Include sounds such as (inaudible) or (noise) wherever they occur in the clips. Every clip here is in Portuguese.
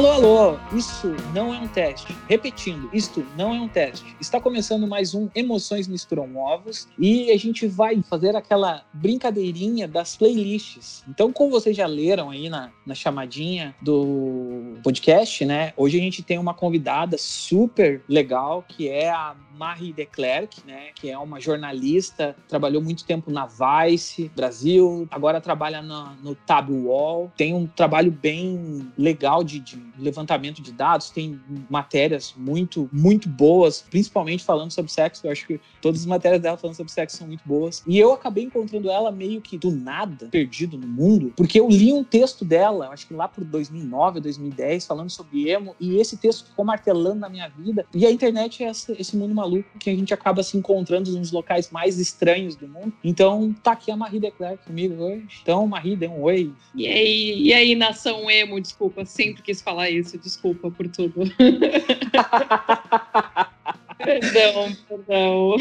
Alô, alô! Isso não é um teste. Repetindo, isto não é um teste. Está começando mais um Emoções Misturam Ovos e a gente vai fazer aquela brincadeirinha das playlists. Então, como vocês já leram aí na, na chamadinha do podcast, né? Hoje a gente tem uma convidada super legal que é a Marie de Klerk, né, que é uma jornalista, trabalhou muito tempo na Vice Brasil, agora trabalha no, no Wall, tem um trabalho bem legal de, de, levantamento de dados, tem matérias muito, muito boas, principalmente falando sobre sexo. Eu acho que todas as matérias dela falando sobre sexo são muito boas. E eu acabei encontrando ela meio que do nada, perdido no mundo, porque eu li um texto dela, acho que lá por 2009, 2010, falando sobre emo, e esse texto ficou martelando na minha vida. E a internet é esse mundo maluco maluco que a gente acaba se encontrando nos locais mais estranhos do mundo. Então, tá aqui a Marie Declerc comigo hoje. Então, Marie, dê um oi. E aí, e aí, nação emo, desculpa, sempre quis falar isso, desculpa por tudo. (laughs) Perdão, perdão.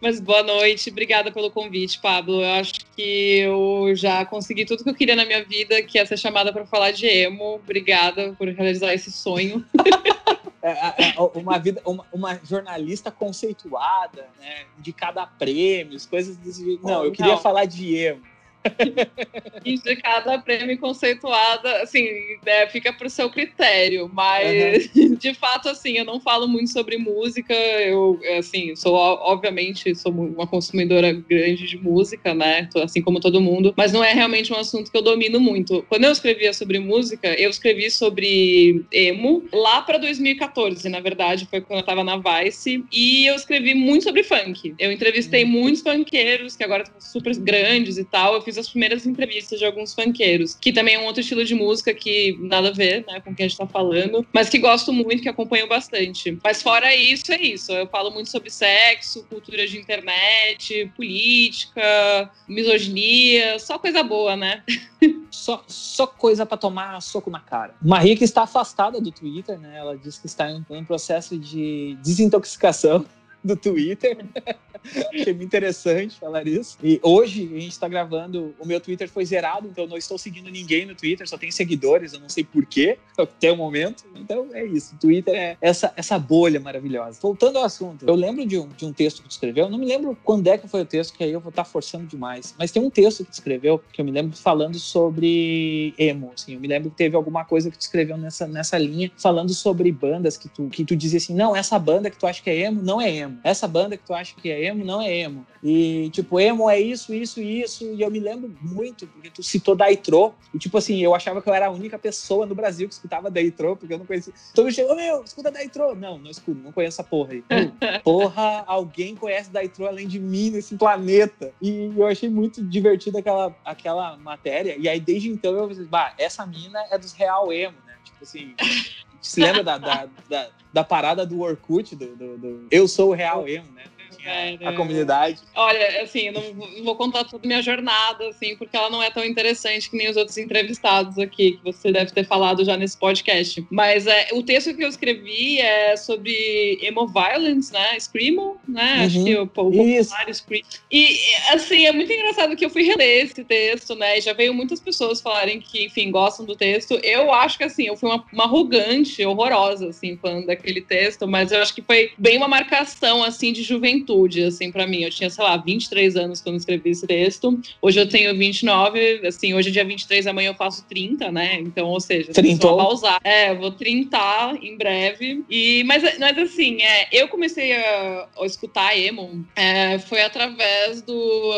Mas boa noite, obrigada pelo convite, Pablo. Eu acho que eu já consegui tudo que eu queria na minha vida, que é ser chamada para falar de emo. Obrigada por realizar esse sonho. (laughs) É, é, é, uma vida, uma, uma, jornalista conceituada, né? De cada prêmio, coisas desse jeito. Não, eu queria Não. falar de emo (laughs) cada prêmio conceituada, assim, é, fica para o seu critério, mas uhum. (laughs) de fato, assim, eu não falo muito sobre música, eu, assim, sou, obviamente, sou uma consumidora grande de música, né, assim como todo mundo, mas não é realmente um assunto que eu domino muito. Quando eu escrevia sobre música, eu escrevi sobre emo lá para 2014, na verdade, foi quando eu estava na Vice, e eu escrevi muito sobre funk. Eu entrevistei uhum. muitos funkeiros que agora estão super grandes e tal, eu fiz as primeiras entrevistas de alguns funkeiros, que também é um outro estilo de música que nada a ver, né, com o que a gente tá falando, mas que gosto muito, que acompanho bastante. Mas fora isso, é isso. Eu falo muito sobre sexo, cultura de internet, política, misoginia, só coisa boa, né? (laughs) Só, só coisa para tomar soco na cara. Maria que está afastada do Twitter, né? Ela disse que está em um processo de desintoxicação do Twitter. (laughs) Achei muito interessante falar isso. E hoje a gente está gravando, o meu Twitter foi zerado, então eu não estou seguindo ninguém no Twitter, só tenho seguidores, eu não sei porquê, (laughs) até o momento. Então é isso. O Twitter é essa, essa bolha maravilhosa. Voltando ao assunto, eu lembro de um, de um texto que tu escreveu, não me lembro quando é que foi o texto, que aí eu vou estar tá forçando demais, mas tem um texto que tu escreveu que eu me lembro falando sobre emo. Assim, eu me lembro que teve alguma coisa que tu escreveu nessa, nessa linha, falando sobre bandas que tu, que tu dizia assim: não, essa banda que tu acha que é emo não é emo essa banda que tu acha que é emo não é emo. E, tipo, emo é isso, isso e isso. E eu me lembro muito, porque tu citou Daitro. E, tipo assim, eu achava que eu era a única pessoa no Brasil que escutava Daitro, porque eu não conhecia. Todo mundo chegou, meu, escuta Daitro. Não, não escuto, não conheço essa porra aí. (laughs) porra, alguém conhece Daitro além de mim nesse planeta. E eu achei muito divertido aquela, aquela matéria. E aí, desde então, eu pensei, bah, essa mina é dos real emo, né? Tipo assim, se lembra da, da, da, da, parada do Orkut, do, do, do Eu Sou o Real Emo, né? A comunidade. Olha, assim, não, não vou contar toda a minha jornada, assim, porque ela não é tão interessante que nem os outros entrevistados aqui, que você deve ter falado já nesse podcast. Mas é, o texto que eu escrevi é sobre emo violence, né? Screamo, né? Uhum. Acho que o, o popular Screamo. E, assim, é muito engraçado que eu fui reler esse texto, né? E já veio muitas pessoas falarem que, enfim, gostam do texto. Eu acho que, assim, eu fui uma, uma arrogante, horrorosa, assim, falando daquele texto, mas eu acho que foi bem uma marcação, assim, de juventude juventude, assim, para mim. Eu tinha, sei lá, 23 anos quando escrevi esse texto. Hoje eu tenho 29, assim, hoje é dia 23, amanhã eu faço 30, né? Então, ou seja, Trintou. vou usar. É, vou trintar em breve. E, mas, mas assim, é, eu comecei a, a escutar emo é, foi através do,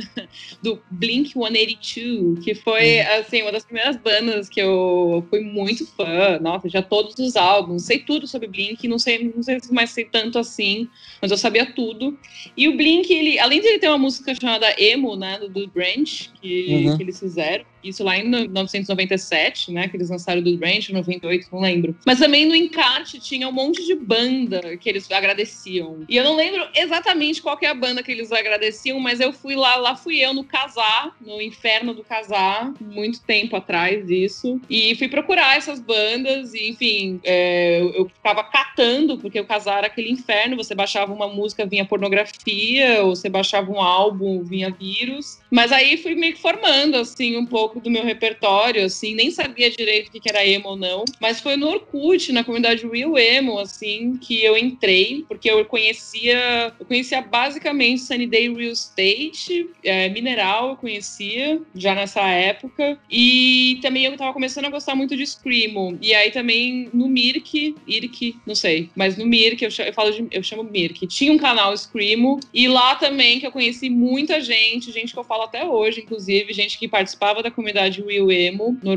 (laughs) do Blink 182, que foi, hum. assim, uma das primeiras bandas que eu fui muito fã. Nossa, já todos os álbuns, sei tudo sobre Blink, não sei, não sei se mais sei tanto assim, mas eu sabia tudo. E o Blink, ele, além de ele ter uma música chamada Emo, né, do, do Branch, que, uhum. que eles fizeram, isso lá em 1997, né? Que eles lançaram do Ranch, 98, não lembro. Mas também no encarte tinha um monte de banda que eles agradeciam. E eu não lembro exatamente qual é a banda que eles agradeciam, mas eu fui lá, lá fui eu no Casar, no Inferno do Casar, muito tempo atrás isso. E fui procurar essas bandas, e enfim, é, eu ficava catando, porque o Casar era aquele inferno, você baixava uma música vinha pornografia, ou você baixava um álbum, vinha vírus. Mas aí fui meio que formando, assim, um pouco do meu repertório, assim, nem sabia direito o que era emo ou não. Mas foi no Orkut, na comunidade Real Emo, assim, que eu entrei, porque eu conhecia, eu conhecia basicamente Sunny Day Real Estate, é, Mineral eu conhecia já nessa época. E também eu tava começando a gostar muito de Screamo. E aí também no Mirk, Irk, não sei, mas no Mirk, eu, eu falo de, eu chamo Mirk, tinha um canal Screamo. E lá também que eu conheci muita gente, gente que eu falo até hoje, inclusive, gente que participava da comunidade Will Emo no.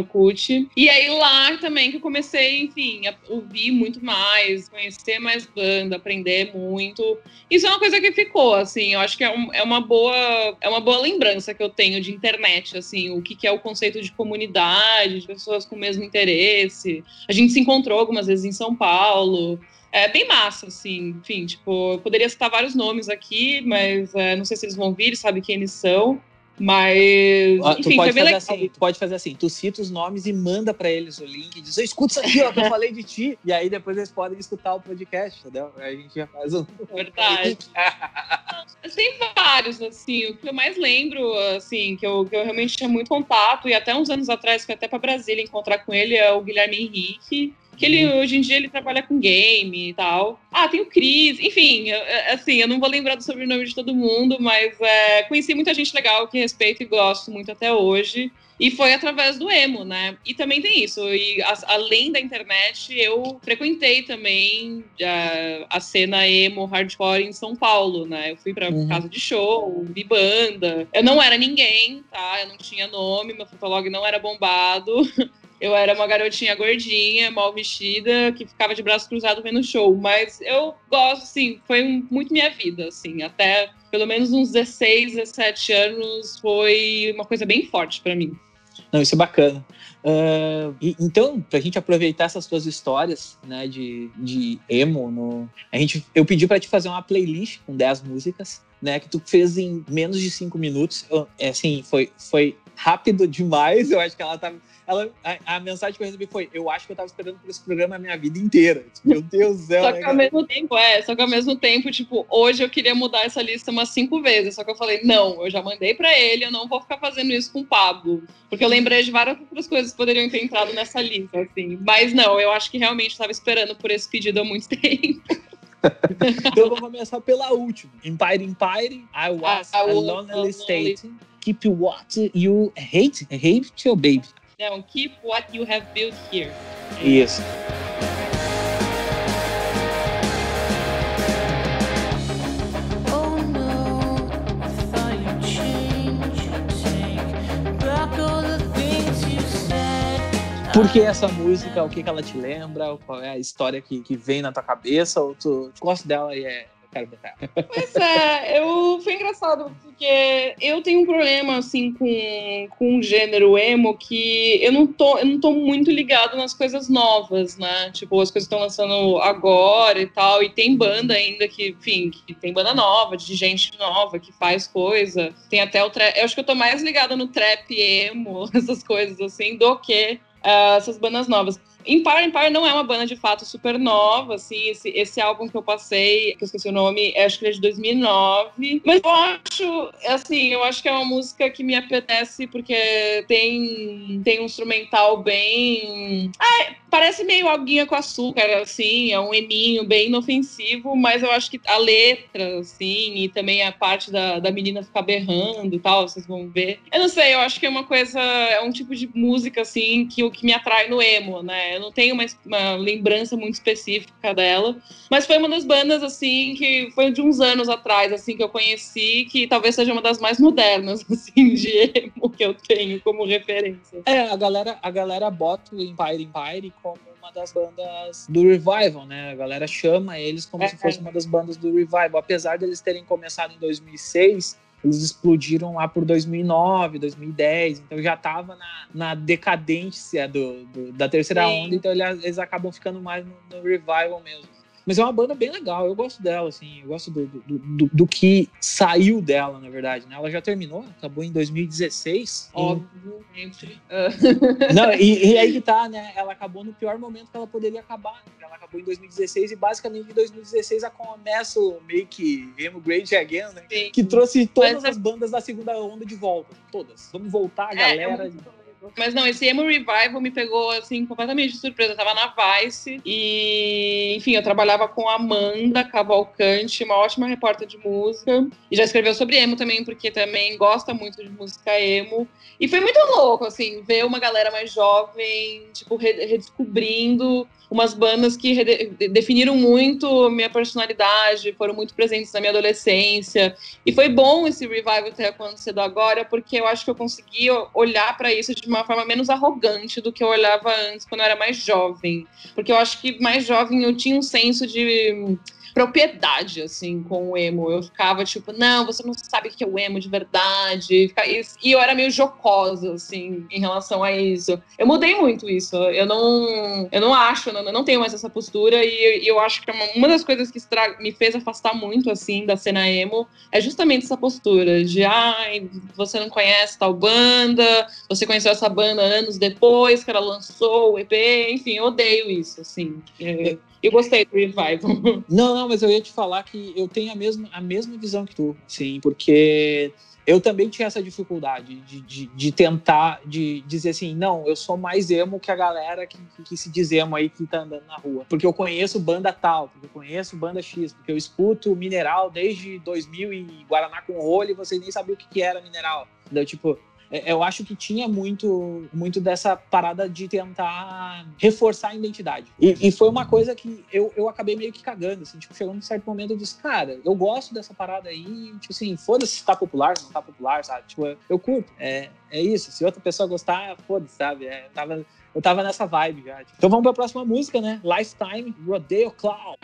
E aí lá também que eu comecei, enfim, a ouvir muito mais, conhecer mais banda, aprender muito. Isso é uma coisa que ficou, assim, eu acho que é, um, é uma boa é uma boa lembrança que eu tenho de internet, assim, o que, que é o conceito de comunidade, de pessoas com o mesmo interesse. A gente se encontrou algumas vezes em São Paulo. É bem massa, assim, enfim, tipo, eu poderia citar vários nomes aqui, mas é, não sei se eles vão vir, sabe quem eles são. Mas. Enfim, tu, pode fazer assim, tu pode fazer assim: tu cita os nomes e manda para eles o link. E diz: escuta isso aqui, ó, que eu falei de ti. E aí depois eles podem escutar o podcast, entendeu? Aí a gente já faz um. Verdade. (laughs) Tem vários, assim. O que eu mais lembro, assim, que eu, que eu realmente tinha muito contato, e até uns anos atrás fui até para Brasília encontrar com ele, é o Guilherme Henrique que ele uhum. hoje em dia ele trabalha com game e tal. Ah, tem o Cris, enfim, assim, eu não vou lembrar do sobrenome de todo mundo, mas é, conheci muita gente legal que respeito e gosto muito até hoje. E foi através do emo, né? E também tem isso. E a, além da internet, eu frequentei também a, é, a, cena emo hardcore em São Paulo, né? Eu fui para uhum. casa de show, vi banda. Eu não era ninguém, tá? Eu não tinha nome, meu fotolog não era bombado. (laughs) Eu era uma garotinha gordinha, mal vestida, que ficava de braço cruzado vendo show. Mas eu gosto, assim, foi muito minha vida, assim. Até pelo menos uns 16, 17 anos foi uma coisa bem forte para mim. Não, isso é bacana. Uh, e, então, pra gente aproveitar essas tuas histórias, né, de, de emo, no, a gente, eu pedi para te fazer uma playlist com 10 músicas, né, que tu fez em menos de 5 minutos. Eu, é, assim, foi, foi rápido demais. Eu acho que ela tá ela, a, a, mensagem que eu recebi foi: Eu acho que eu tava esperando por esse programa a minha vida inteira. Tipo, meu Deus do céu. Só que né, ao mesmo tempo, é, só que ao mesmo tempo, tipo, hoje eu queria mudar essa lista umas cinco vezes. Só que eu falei: Não, eu já mandei para ele, eu não vou ficar fazendo isso com o Pablo. Porque eu lembrei de várias outras coisas que poderiam ter entrado nessa lista, assim. Mas não, eu acho que realmente estava esperando por esse pedido há muito (laughs) tempo. (laughs) então eu vou começar pela última. Empire Empire, I was ah, a lonely state. Keep what you hate, hate your baby. Não, keep what you have built here. Isso. Por que essa música? O que, que ela te lembra? Qual é a história que, que vem na tua cabeça? Ou tu gosta dela e é quero botar. Pois é, eu, foi engraçado, porque eu tenho um problema, assim, com, com o gênero emo, que eu não, tô, eu não tô muito ligado nas coisas novas, né? Tipo, as coisas estão lançando agora e tal, e tem banda ainda que, enfim, que tem banda nova, de gente nova que faz coisa. Tem até o trap. Eu acho que eu tô mais ligada no trap emo, (laughs) essas coisas assim, do que uh, essas bandas novas. Empire Empire não é uma banda de fato super nova, assim, esse, esse álbum que eu passei, que eu esqueci o nome, é, acho que é de 2009, mas eu acho, assim, eu acho que é uma música que me apetece porque tem, tem um instrumental bem... Ah, parece meio alguinha com açúcar, assim, é um eminho bem inofensivo, mas eu acho que a letra, assim, e também a parte da, da menina ficar berrando e tal, vocês vão ver. Eu não sei, eu acho que é uma coisa, é um tipo de música, assim, que o que me atrai no emo, né? Eu não tenho uma, uma lembrança muito específica dela, mas foi uma das bandas, assim, que foi de uns anos atrás, assim, que eu conheci, que talvez seja uma das mais modernas, (laughs) assim, de emo que eu tenho como referência. É, a galera, a galera bota o Empire Empire uma das bandas do Revival, né? A galera chama eles como é, se fosse uma das bandas do Revival. Apesar deles terem começado em 2006, eles explodiram lá por 2009, 2010, então já estava na, na decadência do, do, da terceira Sim. onda, então eles, eles, acabam ficando mais no, no revival mesmo. Mas é uma banda bem legal, eu gosto dela, assim, eu gosto do, do, do, do que saiu dela, na verdade, né? Ela já terminou, acabou em 2016. Óbvio, sempre. Não, e, e, aí que tá, né? Ela acabou no pior momento que ela poderia acabar. Né? Ela acabou em 2016 e basicamente em 2016 a começa o meio que Emo Great Again, né? Sim. Que trouxe todas Mas, as bandas da segunda onda de volta. Todas. Vamos voltar, é, galera. É muito mas não, esse Emo Revival me pegou, assim, completamente de surpresa. Eu tava na Vice e, enfim, eu trabalhava com a Amanda Cavalcante, uma ótima repórter de música. E já escreveu sobre emo também, porque também gosta muito de música emo. E foi muito louco, assim, ver uma galera mais jovem, tipo, redescobrindo umas bandas que definiram muito minha personalidade, foram muito presentes na minha adolescência. E foi bom esse revival ter acontecido agora, porque eu acho que eu consegui olhar para isso de uma forma menos arrogante do que eu olhava antes, quando eu era mais jovem. Porque eu acho que mais jovem eu tinha um senso de propriedade, assim, com o emo. Eu ficava tipo, não, você não sabe o que é o emo de verdade. E eu era meio jocosa, assim, em relação a isso. Eu mudei muito isso. Eu não, eu não acho, não, não tenho mais essa postura. E, eu acho que uma, das coisas que me fez afastar muito, assim, da cena emo é justamente essa postura de, ai, você não conhece tal banda, você conheceu essa banda anos depois que ela lançou o EP. Enfim, eu odeio isso, assim. É, eu gostei do Revival. (laughs) Não, não, mas eu ia te falar que eu tenho a mesma, a mesma visão que tu, sim, porque eu também tinha essa dificuldade de, de, de, tentar, de dizer assim, não, eu sou mais emo que a galera que, que, se diz emo aí que tá andando na rua. Porque eu conheço banda tal, porque eu conheço banda X, porque eu escuto Mineral desde 2000 e Guaraná com rolho e vocês nem sabiam o que, que era Mineral. Então, tipo, eu acho que tinha muito, muito dessa parada de tentar reforçar a identidade. E, e, foi uma coisa que eu, eu acabei meio que cagando, assim, tipo, chegou num certo momento eu disse, cara, eu gosto dessa parada aí, tipo assim, foda-se se tá popular, se não tá popular, sabe? Tipo, eu, eu curto, é, é isso. Se outra pessoa gostar, foda-se, sabe? É, eu, tava, eu tava nessa vibe já. Tipo. Então vamos pra próxima música, né? Lifetime, Rodeo Cloud.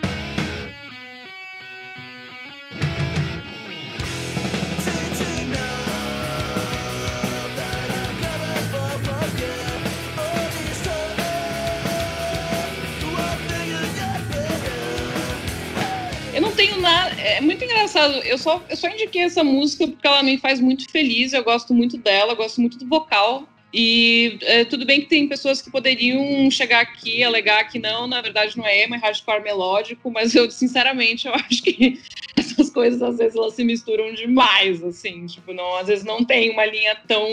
Tenho nada. É muito engraçado. Eu só, eu só indiquei essa música porque ela me faz muito feliz. Eu gosto muito dela, gosto muito do vocal. E é, tudo bem que tem pessoas que poderiam chegar aqui alegar que não, na verdade não é emo, é hardcore melódico, mas eu, sinceramente, eu (laughs) acho que essas coisas às vezes elas se misturam demais, assim, tipo, não, às vezes não tem uma linha tão,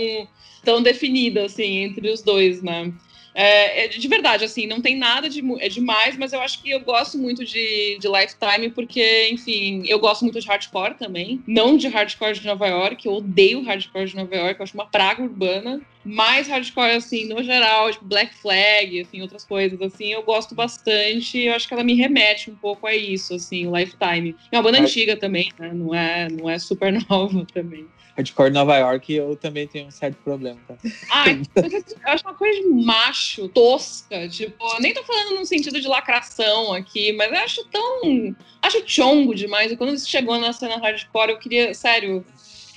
tão definida, assim, entre os dois, né? É, é, de verdade, assim, não tem nada de é demais, mas eu acho que eu gosto muito de, de Lifetime, porque, enfim, eu gosto muito de hardcore também. Não de hardcore de Nova York, eu odeio hardcore de Nova York, eu acho uma praga urbana. Mais hardcore, assim, no geral, tipo Black Flag, enfim, outras coisas, assim, eu gosto bastante. Eu acho que ela me remete um pouco a isso, assim, o Lifetime. É uma banda é. antiga também, né? Não é, não é super (laughs) nova também hardcore Nova York, eu também tenho um certo problema, tá? Ai, eu acho uma coisa de macho, tosca, tipo, nem tô falando no sentido de lacração aqui, mas eu acho tão. Acho chongo demais. E quando isso chegou na cena hardcore, eu queria, sério.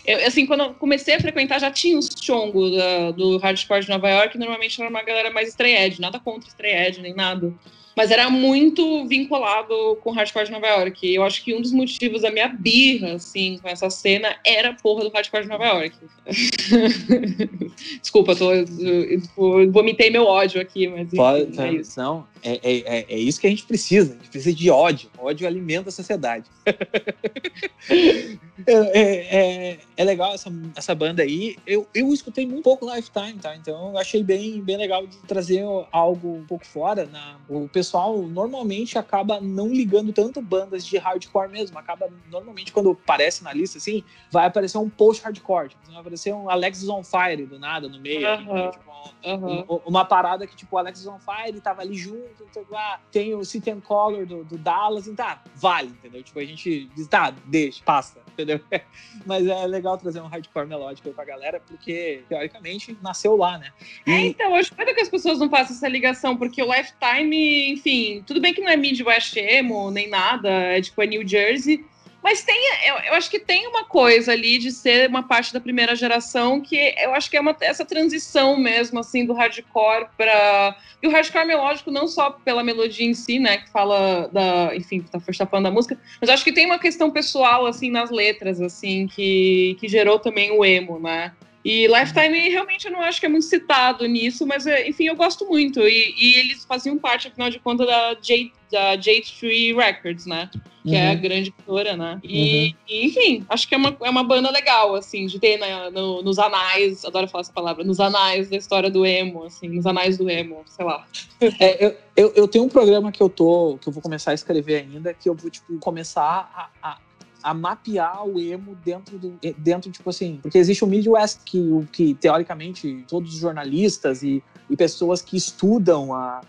Eu, assim, quando eu comecei a frequentar, já tinha os chongos do hardcore de Nova York, normalmente era uma galera mais estreed, nada contra estreed, nem nada mas era muito vinculado com hardcore de Nova York. E eu acho que um dos motivos da minha birra, assim, com essa cena era a porra do hardcore de Nova York. (laughs) Desculpa, tô, eu, eu, vomitei meu ódio aqui, mas enfim, Pode, é isso. Não, é, é, é, é, isso que a gente precisa. A gente precisa de ódio. O ódio alimenta a sociedade. (laughs) É, é, é, é, legal essa, essa banda aí. Eu, eu escutei muito pouco Lifetime, tá? Então eu achei bem, bem legal de trazer algo um pouco fora. Na, o pessoal normalmente acaba não ligando tanto bandas de hardcore mesmo. Acaba normalmente quando aparece na lista assim, vai aparecer um post-hardcore. Tipo, vai aparecer um Alexis on Fire do nada no meio. Uhum. tipo, uhum. uma parada que tipo o Alexis on Fire tava ali junto, lá, tem o City and Color do, do Dallas, então tá, vale, entendeu? Tipo, a gente diz, tá, deixa, passa, entendeu? (laughs) Mas é legal trazer um hardcore melódico pra galera, porque, teoricamente, nasceu lá, né? E... É, então, eu espero que as pessoas não façam essa ligação, porque o Lifetime, enfim, tudo bem que não é Midwest Emo, nem nada, é tipo, é New Jersey, Mas tem, eu, eu, acho que tem uma coisa ali de ser uma parte da primeira geração que eu acho que é uma, essa transição mesmo, assim, do hardcore para E o hardcore melódico, não só pela melodia em si, né, que fala da. Enfim, tá, tá falando da música, mas acho que tem uma questão pessoal, assim, nas letras, assim, que, que gerou também o emo, né? E Lifetime realmente eu não acho que é muito citado nisso, mas é, enfim, eu gosto muito. E, e eles faziam parte, afinal de contas, da, J, da J3 Records, né? Que uhum. é a uhum. grande editora, né? E, uhum. e, enfim, acho que é uma, é uma banda legal, assim, de ter na, no, nos anais, adoro falar essa palavra, nos anais da história do emo, assim, nos anais do emo, sei lá. (laughs) É, eu, eu, eu tenho um programa que eu tô, que eu vou começar a escrever ainda, que eu vou, tipo, começar a, a a mapear o emo dentro do eh, dentro tipo assim porque existe o Midwest que que teoricamente todos os jornalistas e, e pessoas que estudam a,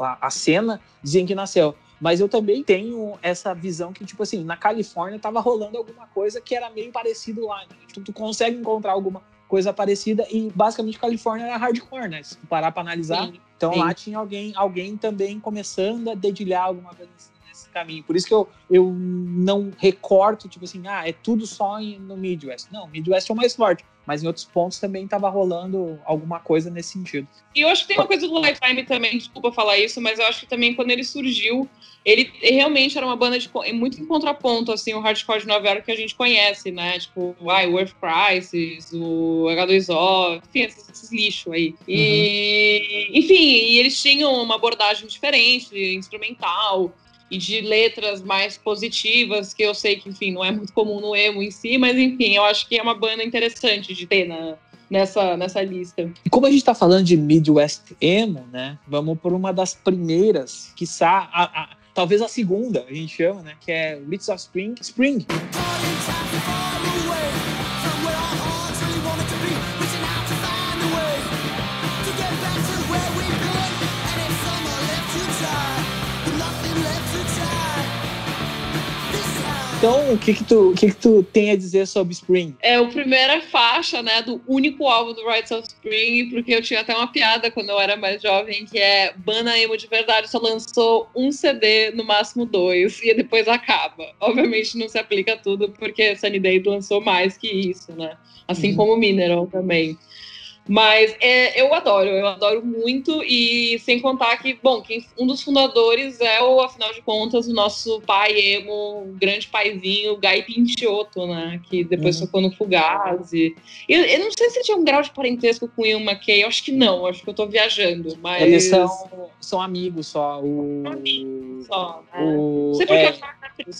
a, a cena dizem que nasceu mas eu também tenho essa visão que, tipo assim, na Califórnia tava rolando alguma coisa que era meio parecido lá. Né? Tipo, tu consegue encontrar alguma coisa parecida e basicamente Califórnia era hardcore, né? Se parar para analisar. Sim, então sim. lá tinha alguém, alguém também começando a dedilhar alguma coisa assim caminho. Por isso que eu, eu não recorto, tipo assim, ah, é tudo só no Midwest. Não, Midwest é o mais forte. Mas em outros pontos também estava rolando alguma coisa nesse sentido. E eu acho que tem uma coisa do Lifetime também, desculpa falar isso, mas eu acho que também quando ele surgiu, ele realmente era uma banda de, muito em contraponto, assim, o hardcore de Nova York que a gente conhece, né? Tipo, ah, o Earth Crisis, o H2O, enfim, esses, esses lixos aí. E, uhum. enfim, e eles tinham uma abordagem diferente, instrumental e de letras mais positivas, que eu sei que, enfim, não é muito comum no emo em si, mas enfim, eu acho que é uma banda interessante de ter na, nessa, nessa lista. E como a gente está falando de Midwest Emo, né? Vamos por uma das primeiras, que a, a, talvez a segunda, a gente chama, né? Que é Roots of Spring. Spring. Então, o que que tu, o que que tu tem a dizer sobre Spring? É a primeira faixa, né, do único álbum do Rights of Spring, porque eu tinha até uma piada quando eu era mais jovem, que é Bana Emo de verdade só lançou um CD, no máximo dois, e depois acaba. Obviamente não se aplica tudo, porque Sunny Day lançou mais que isso, né? Assim uhum. como Mineral também. Mas é, eu adoro, eu adoro muito, e sem contar que, bom, quem, um dos fundadores é o, afinal de contas, o nosso pai emo, o grande paizinho, Guy Pinchotto, né? Que depois uhum. tocou no Fugazi. Eu, eu não sei se tinha um grau de parentesco com o Ian McKay, eu acho que não, acho que eu tô viajando, mas... Eles são, são amigos só, o... Amigos só, né? O, não sei porque é... eu...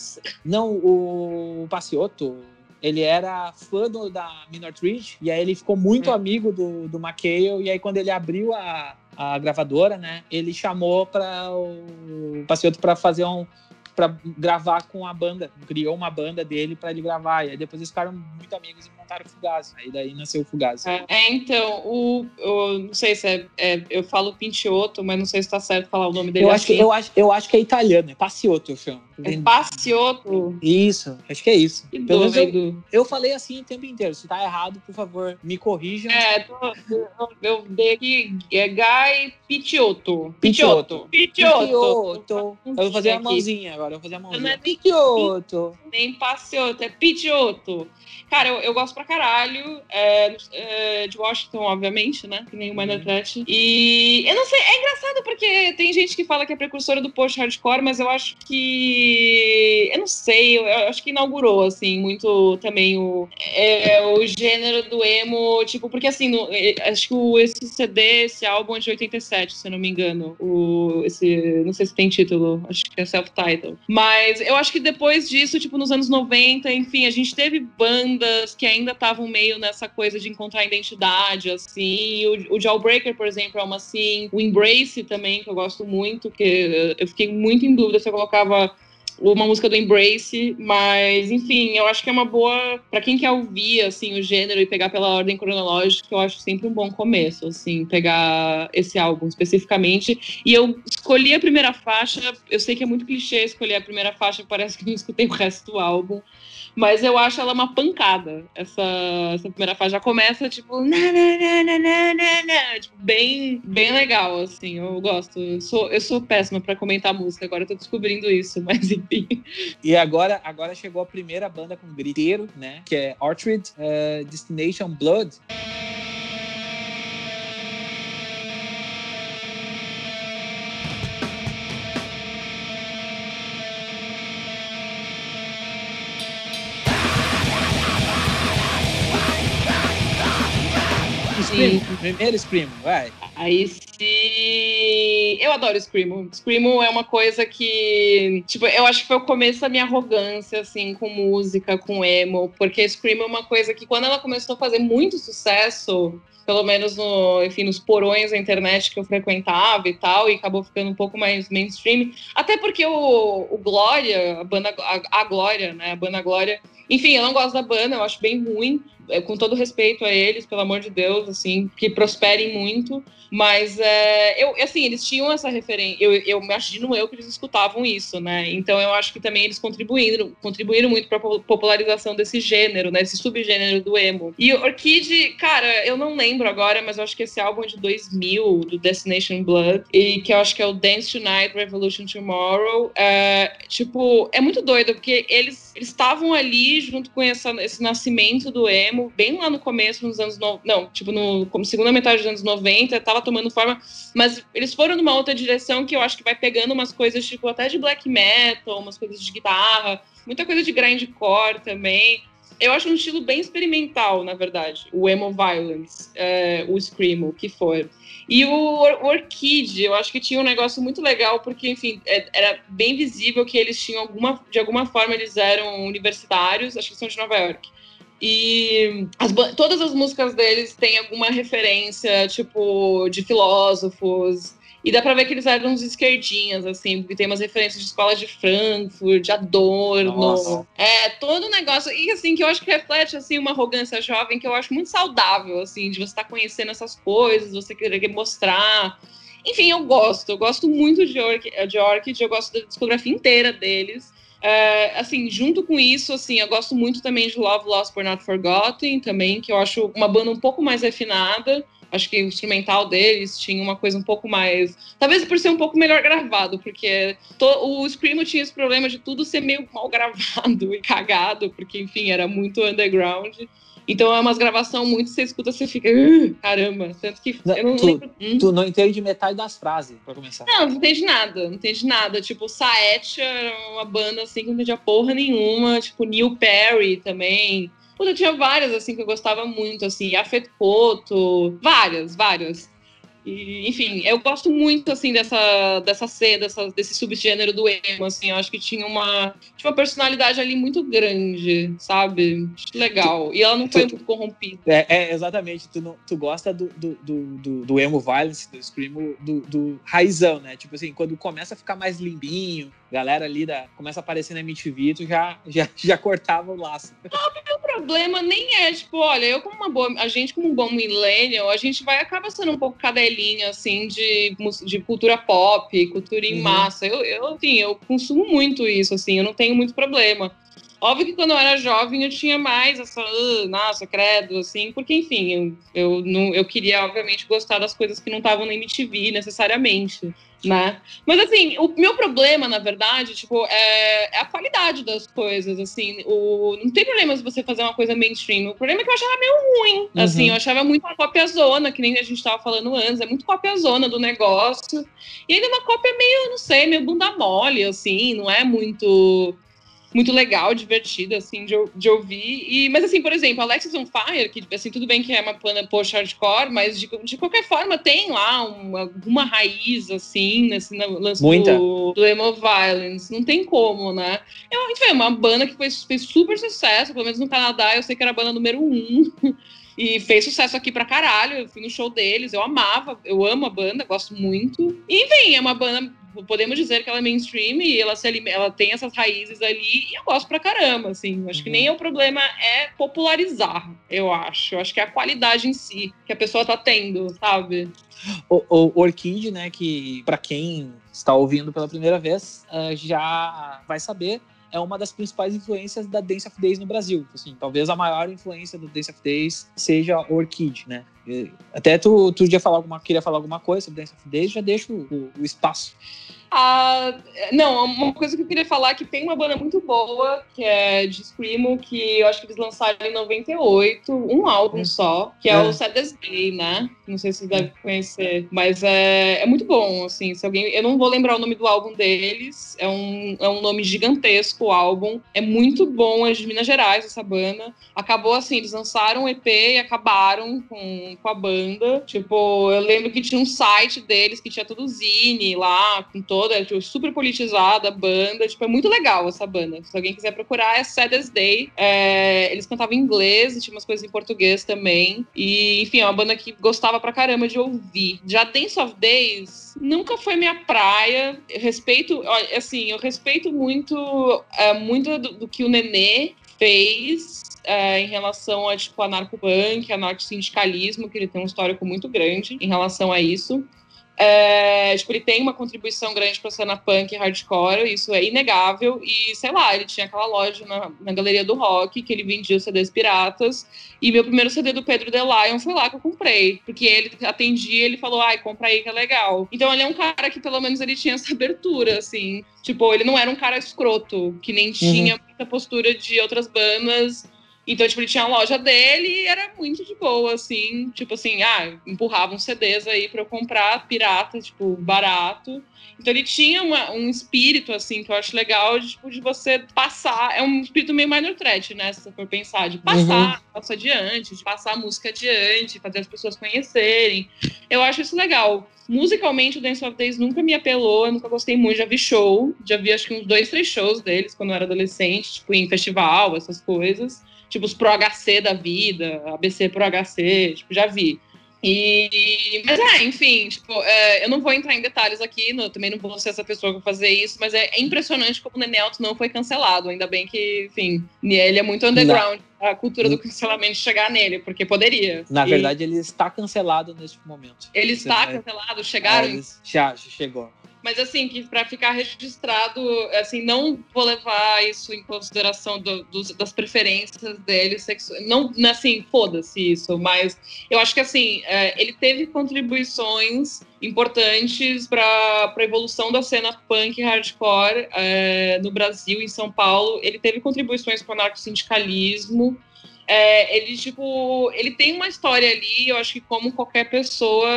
Não, o Paciotto ele era fã do, da Minor Threat, e aí ele ficou muito é. amigo do, do McHale, e aí quando ele abriu a, a gravadora, né, ele chamou para o Passeoto para fazer um, para gravar com a banda, criou uma banda dele para ele gravar. E aí depois eles ficaram muito amigos e montaram o Fugazi. Aí daí nasceu o Fugazi. É, é então, o, o, não sei se é, é, eu falo Pintiotto, mas não sei se está certo falar o nome dele eu assim. Acho que, eu, acho, eu acho que é italiano, é Passiotto eu chamo. É Passiotto? Isso, acho que é isso. Que Pelo menos eu, eu falei assim o tempo inteiro. Se tá errado, por favor, me corrija. É, tô, eu dei aqui, é Guy Picciotto. Picciotto. Picciotto. Eu vou fazer a mãozinha agora, eu vou fazer a mãozinha. Não é Picciotto. Nem Passiotto, é Picciotto. Cara, eu, eu gosto pra caralho é, é, de Washington, obviamente, né? Que nem o Minor uhum. E eu não sei, é engraçado porque tem gente que fala que é precursora do post-hardcore, mas eu acho que. Eu não sei, eu, eu acho que inaugurou, assim, muito também o, é, o gênero do emo, tipo, porque assim, no, é, acho que o, esse CD, esse álbum é de 87, se eu não me engano. O, esse, não sei se tem título, acho que é self-title. Mas eu acho que depois disso, tipo, nos anos 90, enfim, a gente teve bandas que ainda estavam meio nessa coisa de encontrar identidade, assim. O, o Jawbreaker, por exemplo, é uma assim. O Embrace também, que eu gosto muito, que eu fiquei muito em dúvida se eu colocava uma música do Embrace, mas enfim, eu acho que é uma boa para quem quer ouvir assim o gênero e pegar pela ordem cronológica, eu acho sempre um bom começo, assim, pegar esse álbum especificamente. E eu escolhi a primeira faixa, eu sei que é muito clichê escolher a primeira faixa, parece que não escutei o resto do álbum, mas eu acho ela uma pancada. Essa, essa primeira fase já começa, tipo, na, na, na, tipo, bem, bem legal, assim. Eu gosto. Eu sou, eu sou péssima para comentar música, agora eu tô descobrindo isso, (laughs) mas enfim. E agora, agora chegou a primeira banda com griteiro, né? Que é Orchard uh, Destination Blood. Scream, primeiro Scream, vai. Aí se. Eu adoro Screamo. Screamo é uma coisa que. Tipo, eu acho que foi o começo da minha arrogância, assim, com música, com emo. Porque Screamo é uma coisa que, quando ela começou a fazer muito sucesso, pelo menos no, enfim, nos porões da internet que eu frequentava e tal, e acabou ficando um pouco mais mainstream. Até porque o, o Glória, a banda a, a Glória, né? A banda Glória. Enfim, eu não gosto da banda, eu acho bem ruim. É, com todo respeito a eles, pelo amor de Deus, assim, que prosperem muito. Mas, é, eu, assim, eles tinham essa referência. Eu, eu imagino eu que eles escutavam isso, né? Então, eu acho que também eles contribuíram, contribuíram muito para a popularização desse gênero, né? Esse subgênero do emo. E Orchid, cara, eu não lembro agora, mas eu acho que esse álbum é de 2000, do Destination Blood, e que eu acho que é o Dance Tonight, Revolution Tomorrow. É, tipo, é muito doido, porque eles estavam ali junto com essa, esse nascimento do emo, bem lá no começo, nos anos. No, não, tipo, no, como segunda metade dos anos 90, tava tomando forma. Mas eles foram numa outra direção que eu acho que vai pegando umas coisas, tipo, até de black metal, umas coisas de guitarra, muita coisa de grindcore também. Eu acho um estilo bem experimental, na verdade, o emo violence, é, o screamo, o que for. E o, o eu acho que tinha um negócio muito legal, porque, enfim, é, era bem visível que eles tinham alguma, de alguma forma, eles eram universitários, acho que são de Nova York. E as, todas as músicas deles têm alguma referência, tipo, de filósofos. E dá pra ver que eles eram uns esquerdinhas, assim, porque tem umas referências de escola de Frankfurt, de Adorno. Nossa. É, todo o negócio. E assim, que eu acho que reflete assim, uma arrogância jovem que eu acho muito saudável, assim, de você estar tá conhecendo essas coisas, você querer mostrar. Enfim, eu gosto. Eu gosto muito de, Orchid, de Orchid, eu gosto da discografia inteira deles. É, assim, junto com isso, assim, eu gosto muito também de Love Lost But Not Forgotten, também, que eu acho uma banda um pouco mais refinada. Acho que o instrumental deles tinha uma coisa um pouco mais. Talvez por ser um pouco melhor gravado, porque to... o Screamo tinha esse problema de tudo ser meio mal gravado (laughs) e cagado, porque, enfim, era muito underground. Então é umas gravação muito, você escuta, você fica, uh, caramba. Tanto que eu não tu, lembro. Hum? Tu não entende metade das frases, pra começar. Não, não entende nada, não entende nada. Tipo, Saet era uma banda assim que não entendia porra nenhuma. Tipo, Neil Perry também. Puta, tinha várias assim que eu gostava muito, assim, Afet Koto, várias, várias. E, enfim, eu gosto muito, assim, dessa, dessa cena, dessa, desse subgênero do emo, assim, eu acho que tinha uma, tinha uma personalidade ali muito grande, sabe? Legal. E ela não foi tu, muito corrompida. É, é, exatamente. Tu, não, tu gosta do, do, do, do, emo violence, do screamo, do, do raizão, né? Tipo assim, quando começa a ficar mais limpinho, galera ali da, começa a aparecer na MTV, tu já, já, (laughs) já cortava o laço. Não, o meu problema nem é, tipo, olha, eu como uma boa, a gente como um bom millennial, a gente vai acaba sendo um pouco cadelinha, assim, de, de cultura pop, cultura em uhum. massa. Eu, eu, assim, eu consumo muito isso, assim, eu não tenho muito problema. Óbvio que quando eu era jovem eu tinha mais essa, uh, nossa, credo, assim, porque, enfim, eu, eu, não, eu queria, obviamente, gostar das coisas que não estavam na MTV necessariamente né? Mas assim, o meu problema, na verdade, tipo, é, é, a qualidade das coisas, assim, o, não tem problema se você fazer uma coisa mainstream, o problema é que eu achava meio ruim, uhum. assim, eu achava muito uma cópia zona, que nem a gente tava falando antes, é muito cópia zona do negócio, e ainda uma cópia meio, não sei, meio bunda mole, assim, não é muito muito legal, divertida, assim, de, de, ouvir. E, mas, assim, por exemplo, Alexis on Fire, que, assim, tudo bem que é uma banda post-hardcore, mas de, de qualquer forma tem lá uma, alguma raiz, assim, nesse lance do, do emo violence. Não tem como, né? Eu, enfim, é uma banda que fez, fez super sucesso, pelo menos no Canadá, eu sei que era a banda número um. (laughs) E fez sucesso aqui pra caralho. Eu fui no show deles, eu amava, eu amo a banda, gosto muito. E, enfim, é uma banda podemos dizer que ela é mainstream e ela, se, ela tem essas raízes ali e eu gosto pra caramba, assim. Acho uhum. que nem o problema é popularizar, eu acho. Eu acho que é a qualidade em si que a pessoa tá tendo, sabe? O, o né, que para quem está ouvindo pela primeira vez, uh, já vai saber, é uma das principais influências da Dance of Days no Brasil. Assim, talvez a maior influência do Dance of Days seja Orchid, né? Até tu, tu já falar alguma, queria falar alguma coisa sobre Dance of Days, já deixo o, o espaço. Ah, não, uma coisa que eu queria falar é que tem uma banda muito boa, que é de Screamo, que eu acho que eles lançaram em 98, um álbum hum. só, que é, é. o Saddest Day, né? Não sei se vocês devem conhecer, mas é, é muito bom, assim, se alguém... Eu não vou lembrar o nome do álbum deles, é um, é um nome gigantesco o álbum, é muito bom, é de Minas Gerais essa banda. Acabou assim, eles lançaram um EP e acabaram com, com a banda. Tipo, eu lembro que tinha um site deles que tinha todo zine lá, com todo toda, tipo, super politizada banda. Tipo, é muito legal essa banda. Se alguém quiser procurar, é Saddest Day. É, eles cantavam em inglês tinha umas coisas em português também. E, enfim, é uma banda que gostava pra caramba de ouvir. Já Dance of Days nunca foi minha praia. Eu respeito, assim, eu respeito muito, é, muito do, do que o Nenê fez é, em relação a, tipo, anarco-punk, anarco-sindicalismo, que ele tem um histórico muito grande em relação a isso. É, tipo, ele tem uma contribuição grande para a cena punk e hardcore, isso é inegável. E sei lá, ele tinha aquela loja na, na galeria do rock que ele vendia os CDs piratas. E meu primeiro CD do Pedro The Lion foi lá que eu comprei, porque ele atendia, ele falou, ai, compra aí que é legal. Então ele é um cara que pelo menos ele tinha essa abertura, assim. Tipo, ele não era um cara escroto, que nem uhum. tinha muita postura de outras bandas então, tipo, ele tinha a loja dele e era muito de boa, assim. Tipo assim, ah, empurrava uns CDs aí pra eu comprar pirata, tipo, barato. Então ele tinha uma, um espírito, assim, que eu acho legal, de, tipo, de você passar. É um espírito meio minor threat, né? Se você for pensar, de passar, uhum. passar adiante, de passar a música adiante, fazer as pessoas conhecerem. Eu acho isso legal. Musicalmente, o Dance of Days nunca me apelou, eu nunca gostei muito, já vi show, já vi acho que uns dois, três shows deles quando eu era adolescente, tipo, em festival, essas coisas tipo os Pro HC da vida, ABC Pro HC, tipo, já vi. E, mas é, enfim, tipo, é, eu não vou entrar em detalhes aqui, não, também não vou ser essa pessoa que vai fazer isso, mas é, é impressionante como o Nenelto não foi cancelado. Ainda bem que, enfim, ele é muito underground, não. a cultura do cancelamento chegar nele, porque poderia. Na e... verdade, ele está cancelado neste momento. Ele está cancelado? Chegaram? É, já, chegou. Mas assim, que para ficar registrado, assim, não vou levar isso em consideração do, das preferências dele sexuais. Não, assim, foda-se isso, mas eu acho que assim, é, ele teve contribuições importantes para a evolução da cena punk hardcore é, no Brasil, em São Paulo. Ele teve contribuições para o anarcossindicalismo. É, ele, tipo, ele tem uma história ali, eu acho que como qualquer pessoa,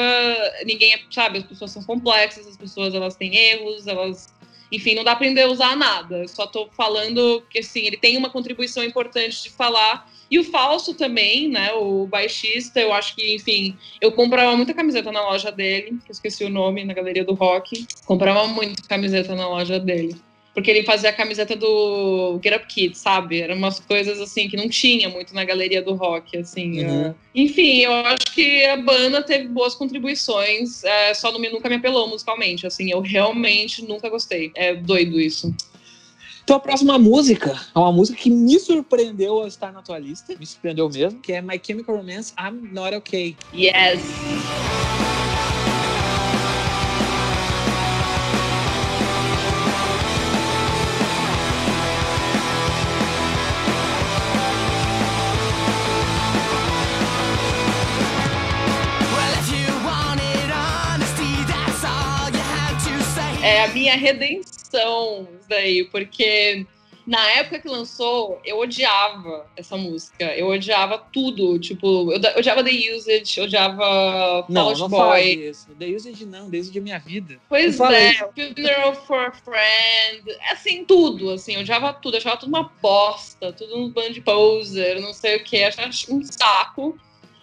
ninguém é, sabe, as pessoas são complexas, as pessoas, elas têm erros, elas, enfim, não dá pra usar nada, só tô falando que, assim, ele tem uma contribuição importante de falar, e o falso também, né, o baixista, eu acho que, enfim, eu comprava muita camiseta na loja dele, que eu esqueci o nome, na Galeria do Rock, comprava muito camiseta na loja dele porque ele fazia a camiseta do Get Up Kid, sabe? Eram umas coisas assim que não tinha muito na galeria do rock, assim. Uhum. Uh... Enfim, eu acho que a banda teve boas contribuições, é, só não me, nunca me apelou musicalmente, assim, eu realmente nunca gostei. É doido isso. Então a próxima música é uma música que me surpreendeu a estar na tua lista, me surpreendeu mesmo, que é My Chemical Romance, I'm Not Okay. Yes! É a minha redenção daí, porque na época que lançou, eu odiava essa música. Eu odiava tudo. Tipo, eu odiava The Usage, odiava Não, não Boy. isso. The Usage não, The Usage é minha vida. Pois é, Funeral for a Friend. Assim, tudo, assim. Eu odiava tudo. Eu achava tudo uma bosta. Tudo um band poser, não sei o que. Achava um saco.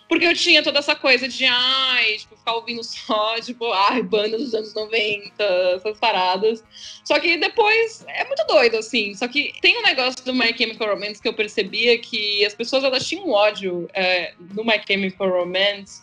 Porque eu tinha toda essa coisa de, ai, tipo, ficar ouvindo só, (laughs) tipo, ai, banda dos anos 90, essas paradas. Só que depois é muito doido, assim. Só que tem um negócio do My Chemical Romance que eu percebia que as pessoas elas tinham ódio é, do My Chemical Romance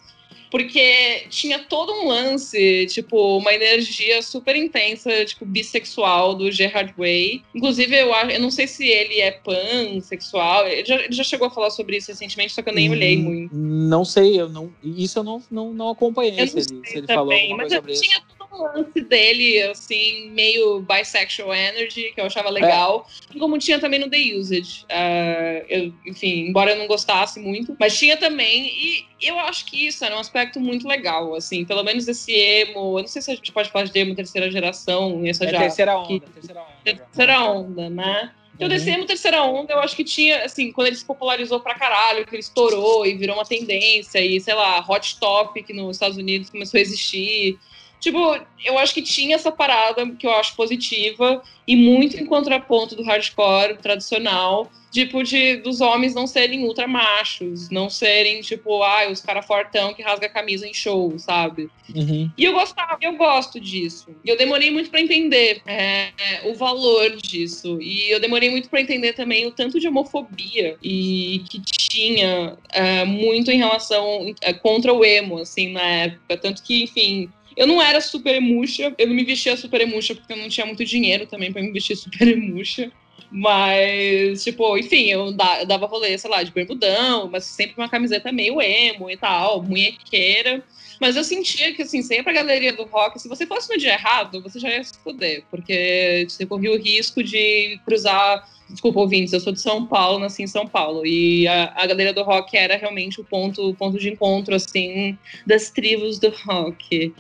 porque tinha todo um lance, tipo, uma energia super intensa, tipo, bissexual do Gerard Way. Inclusive, eu, eu não sei se ele é pansexual. Ele já, ele já chegou a falar sobre isso recentemente, só que eu nem olhei hum, muito. Não sei, eu não. Isso eu não, não, não acompanhei eu não se, ele, se ele falou alguma mas coisa sobre tinha isso. Lance dele, assim, meio bisexual energy, que eu achava legal. É. Como tinha também no The Usage. Uh, eu, enfim, embora eu não gostasse muito, mas tinha também. E eu acho que isso era um aspecto muito legal, assim, pelo menos esse emo. Eu não sei se a gente pode falar de emo terceira geração, essa é já. Terceira onda, que, terceira onda. Terceira onda, né? Então, uhum. esse emo terceira onda, eu acho que tinha, assim, quando ele se popularizou pra caralho, que ele estourou e virou uma tendência, e sei lá, Hot Topic nos Estados Unidos começou a existir. Tipo, eu acho que tinha essa parada que eu acho positiva e muito em contraponto do hardcore tradicional, tipo, de dos homens não serem ultra machos, não serem, tipo, ah, os caras fortão que rasga a camisa em show, sabe? Uhum. E eu gostava, eu gosto disso. E eu demorei muito para entender é, o valor disso. E eu demorei muito para entender também o tanto de homofobia e que tinha é, muito em relação é, contra o emo, assim, na época. Tanto que, enfim, eu não era super emuxa, eu não me vestia super emuxa porque eu não tinha muito dinheiro também para me vestir super emuxa. Mas, tipo, enfim, eu, dava rolê, sei lá, de bermudão, mas sempre uma camiseta meio emo e tal, munhequeira. Mas eu sentia que, assim, você ia pra galeria do rock, se você fosse no dia errado, você já ia se foder, porque você corria o risco de cruzar. Desculpa, ouvintes, eu sou de São Paulo, nasci em São Paulo, e a, a galeria do rock era realmente o ponto, o ponto de encontro, assim, das tribos do rock.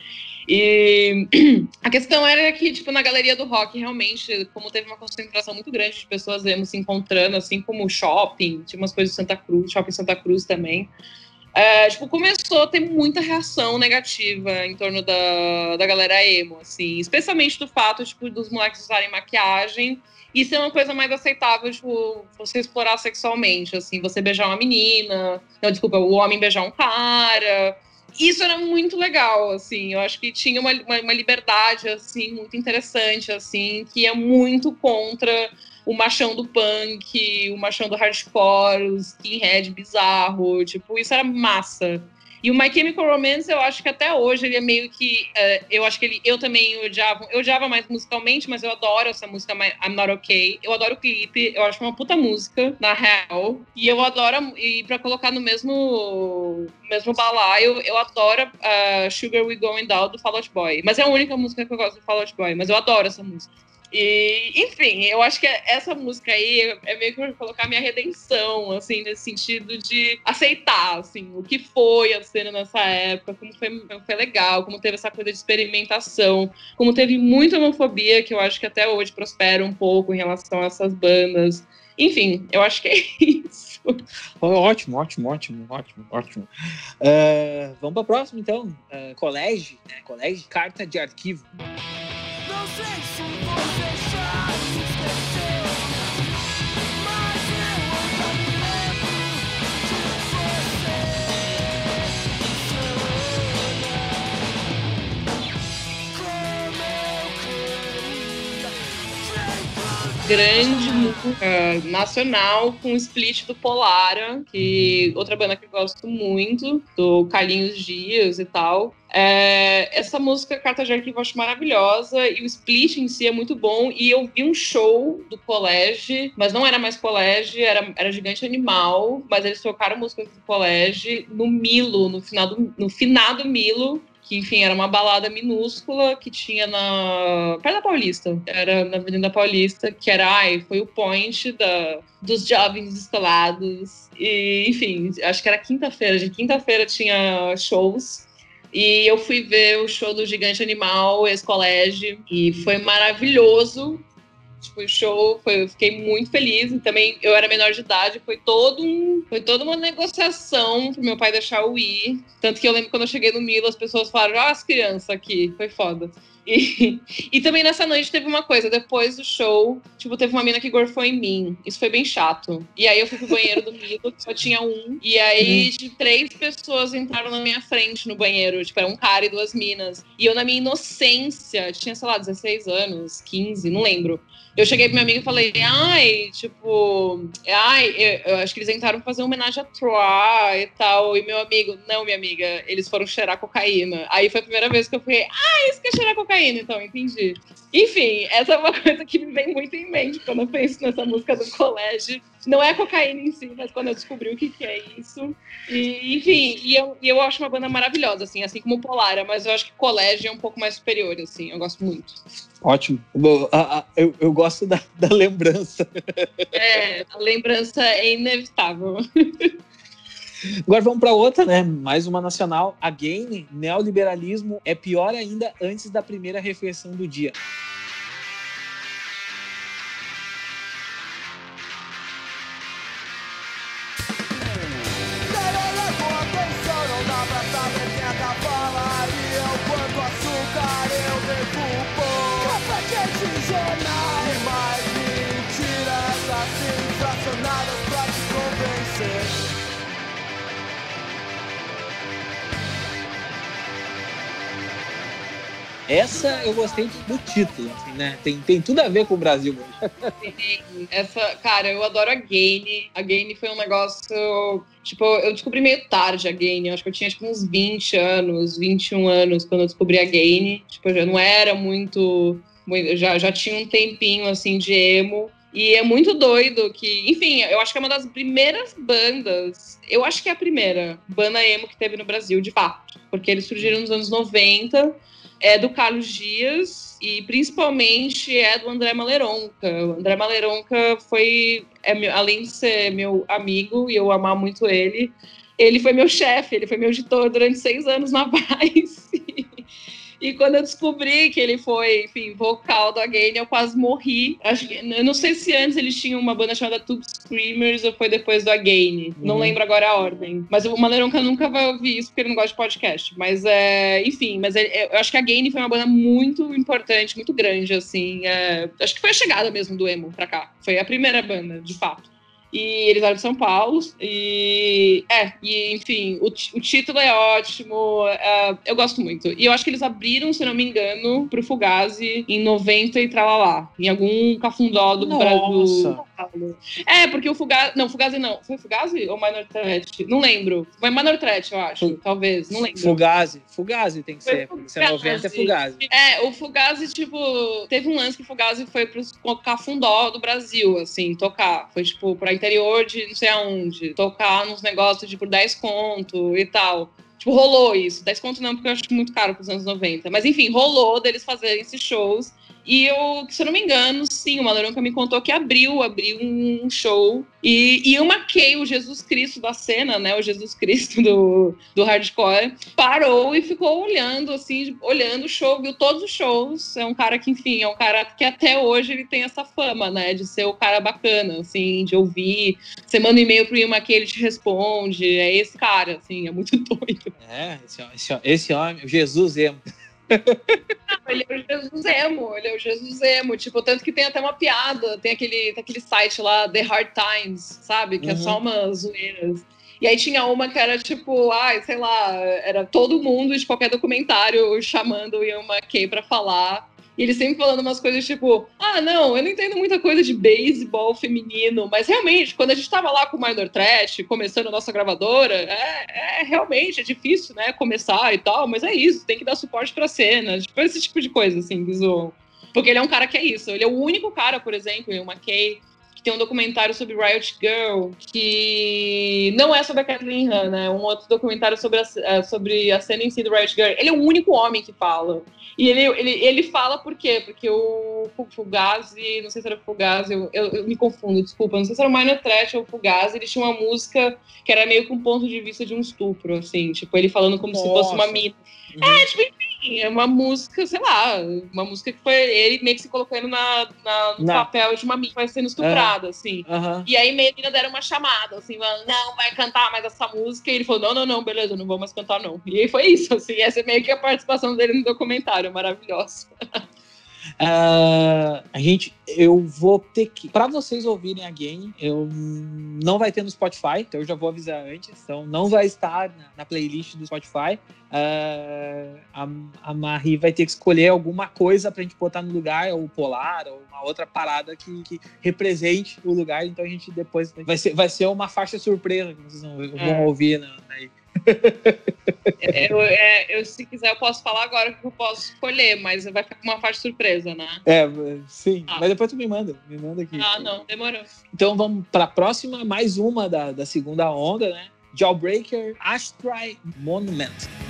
E (clears throat) a questão era que, tipo, na galeria do rock, realmente, como teve uma concentração muito grande de pessoas vemos se encontrando, assim como shopping, tinha umas coisas de Santa Cruz, shopping Santa Cruz também. É, tipo, começou a ter muita reação negativa em torno da, da galera emo, assim, especialmente do fato, tipo, dos moleques usarem maquiagem e ser uma coisa mais aceitável, tipo, você explorar sexualmente, assim, você beijar uma menina, não, desculpa, o homem beijar um cara, isso era muito legal, assim. Eu acho que tinha uma, uma, uma, liberdade, assim, muito interessante, assim, que é muito contra o machão do punk, o machão do hardcore, o skinhead bizarro. Tipo, isso era massa. E o My Chemical Romance, eu acho que até hoje ele é meio que. Uh, eu acho que ele. Eu também odiava. Eu odiava mais musicalmente, mas eu adoro essa música I'm Not Okay. Eu adoro o clipe. Eu acho uma puta música, na real. E eu adoro. E pra colocar no mesmo. Mesmo balaio, eu adoro uh, Sugar We Going Down do Fall Out Boy. Mas é a única música que eu gosto do Fall Out Boy. Mas eu adoro essa música. E, enfim, eu acho que essa música aí é meio que colocar minha redenção, assim, nesse sentido de aceitar, assim, o que foi a cena nessa época, como foi, como foi legal, como teve essa coisa de experimentação, como teve muita homofobia, que eu acho que até hoje prospera um pouco em relação a essas bandas. Enfim, eu acho que é (laughs) isso. Ótimo, ótimo, ótimo, ótimo, ótimo. Uh, vamos para o próximo, então. Uh, colégio, né? Colégio, carta de arquivo. Grande música nacional com o split do Polara, que outra banda que eu gosto muito, do Carlinhos Dias e tal. É, essa música, Carta de Arquivo, eu acho maravilhosa e o split em si é muito bom. E eu vi um show do colégio, mas não era mais colégio, era, era Gigante Animal, mas eles tocaram músicas do colégio no Milo, no final do, no finado Milo, que enfim era uma balada minúscula que tinha na perto da Paulista, era na Avenida Paulista, que era ai, foi o point da, dos jovens escolados e enfim, acho que era quinta-feira, de quinta-feira tinha shows e eu fui ver o show do Gigante Animal, ex-colégio, e foi maravilhoso. Tipo, o show, foi, eu fiquei muito feliz. E também eu era menor de idade, foi todo um, foi toda uma negociação pro meu pai deixar eu ir. Tanto que eu lembro quando eu cheguei no Milo, as pessoas falaram: ah, as crianças aqui, foi foda. E, (laughs) e também nessa noite teve uma coisa, depois do show, tipo, teve uma mina que gorfou em mim. Isso foi bem chato. E aí eu fui pro banheiro do Milo, que só tinha um. E aí uhum. três pessoas entraram na minha frente no banheiro. Tipo, era um cara e duas minas. E eu, na minha inocência, tinha, sei lá, 16 anos, 15, não lembro. Eu cheguei pro meu amigo e falei, ai, tipo, ai, eu, eu acho que eles tentaram fazer homenagem a Troy e tal. E meu amigo, não, minha amiga, eles foram cheirar cocaína. Aí foi a primeira vez que eu falei, ai, isso quer cheirar cocaína cocaína, então, entendi. Enfim, essa é uma (laughs) coisa que me vem muito em mente quando eu penso nessa música do colégio. Não é cocaína em si, mas quando eu descobri o que, que é isso. E, enfim, e eu, e eu acho uma banda maravilhosa, assim, assim como Polara, mas eu acho que colégio é um pouco mais superior, assim, eu gosto muito. Ótimo. Eu, eu gosto da, da lembrança. É, a lembrança é inevitável. Agora vamos para outra, né? Mais uma nacional. Again, neoliberalismo é pior ainda antes da primeira refeição do dia. açúcar eu devo pôr Café quente jornal. Essa eu gostei do título, assim, né? Tem, tem tudo a ver com o Brasil hoje. Essa, cara, eu adoro a Gaine. A Gaine foi um negócio. Tipo, eu descobri meio tarde a Gaine. Eu acho que eu tinha tipo, uns 20 anos, 21 anos quando eu descobri a Gaine. Tipo, eu já não era muito. muito já, já tinha um tempinho assim de emo. E é muito doido que, enfim, eu acho que é uma das primeiras bandas, eu acho que é a primeira banda emo que teve no Brasil, de fato, porque eles surgiram nos anos 90 é do Carlos Dias e principalmente é do André Maleronca. O André Maleronca foi, é meu, além de ser meu amigo e eu amar muito ele, ele foi meu chefe, ele foi meu editor durante seis anos na (laughs) Vice. E quando eu descobri que ele foi, enfim, vocal do Again, eu quase morri. Acho que, eu não sei se antes eles tinham uma banda chamada Tube Screamers ou foi depois do Again. Uhum. Não lembro agora a ordem. Mas o Maneironca nunca vai ouvir isso porque ele não gosta de podcast. Mas, é, enfim, mas é, eu acho que a Again foi uma banda muito importante, muito grande, assim. É, acho que foi a chegada mesmo do emo pra cá. Foi a primeira banda, de fato. E eles eram de São Paulo. E é, e enfim, o, o título é ótimo. Uh, eu gosto muito. E eu acho que eles abriram, se não me engano, pro Fugazi em 90 e tralalá. Em algum cafundó do Brasil. É, porque o Fugazi. Não, Fugazi não. Foi Fugazi ou Minor Threat? Não lembro. Foi Minor Threat, eu acho. Talvez. Não lembro. Fugazi. Fugazi tem que foi ser. Fugazi. Se é 90 é Fugazi. É, o Fugazi, tipo. Teve um lance que o Fugazi foi pro cafundó do Brasil, assim, tocar. Foi, tipo, pra interior de não sei aonde, tocar nos negócios de por 10 conto e tal. Tipo, rolou isso. 10 conto não, porque eu acho muito caro para os anos 90. Mas enfim, rolou deles fazerem esses shows. E eu, se eu não me engano, sim, o Maloronca me contou que abriu, abriu um show. E, e eu maquei o Jesus Cristo da cena, né? O Jesus Cristo do, do hardcore. Parou e ficou olhando, assim, olhando o show, viu todos os shows. É um cara que, enfim, é um cara que até hoje ele tem essa fama, né? De ser o cara bacana, assim, de ouvir. Você manda um e-mail pro Ima que ele te responde. É esse cara, assim, é muito (laughs) doido. É, esse, esse, esse homem, Jesus emo. Não, ele é o Jesus emo, ele é o Jesus emo. Tipo, tanto que tem até uma piada, tem aquele, tem aquele site lá, The Hard Times, sabe? Que uhum. é só uhum. umas zoeiras. E aí tinha uma que era tipo, ai, sei lá, era todo mundo de qualquer documentário chamando Ian McKay pra falar. E ele sempre falando umas coisas tipo, ah, não, eu não entendo muita coisa de beisebol feminino, mas realmente, quando a gente tava lá com o Minor Trash, começando a nossa gravadora, é, é, realmente, é difícil, né, começar e tal, mas é isso, tem que dar suporte pra cena, tipo, esse tipo de coisa, assim, que zoam. Porque ele é um cara que é isso, ele é o único cara, por exemplo, o McKay, que tem um documentário sobre Riot Girl, que não é sobre a Kathleen Han, né? Um outro documentário sobre a, é, sobre a cena em si do Riot Girl. Ele é o único homem que fala. E ele, ele, ele fala por quê? Porque o Fugazi, não sei se era o Fugazi, eu, eu, eu, me confundo, desculpa, não sei se era o Minor Trash ou o Fugazi, ele tinha uma música que era meio com um ponto de vista de um estupro, assim, tipo, ele falando como Nossa. se fosse uma mina. Uhum. É, tipo, enfim, é uma música, sei lá, uma música que foi ele meio que se colocando na, na no na... papel de uma mina que vai sendo estuprada, uhum. assim. Uhum. E aí meio que deram uma chamada, assim, não, vai cantar mais essa música. E ele falou, não, não, não, beleza, não vou mais cantar, não. E aí foi isso, assim, essa é meio que a participação dele no documentário maravilhoso. (laughs) Uh, a gente, eu vou ter que. Para vocês ouvirem a game, eu não vai ter no Spotify, então eu já vou avisar antes. Então não vai estar na, na playlist do Spotify. Uh, a, a Marie vai ter que escolher alguma coisa pra gente botar no lugar, ou polar, ou uma outra parada que, que represente o lugar. Então a gente depois vai ser, vai ser uma faixa surpresa que vocês vão, é. vão ouvir na, na eu, é, eu, se quiser, eu posso falar agora que eu posso escolher, mas vai ficar com uma parte surpresa, né? É, sim. Ah. Mas depois tu me manda. Me manda aqui. Ah, não, demorou. Então vamos para a próxima, mais uma da, da segunda onda, né? Jawbreaker Astray Monument.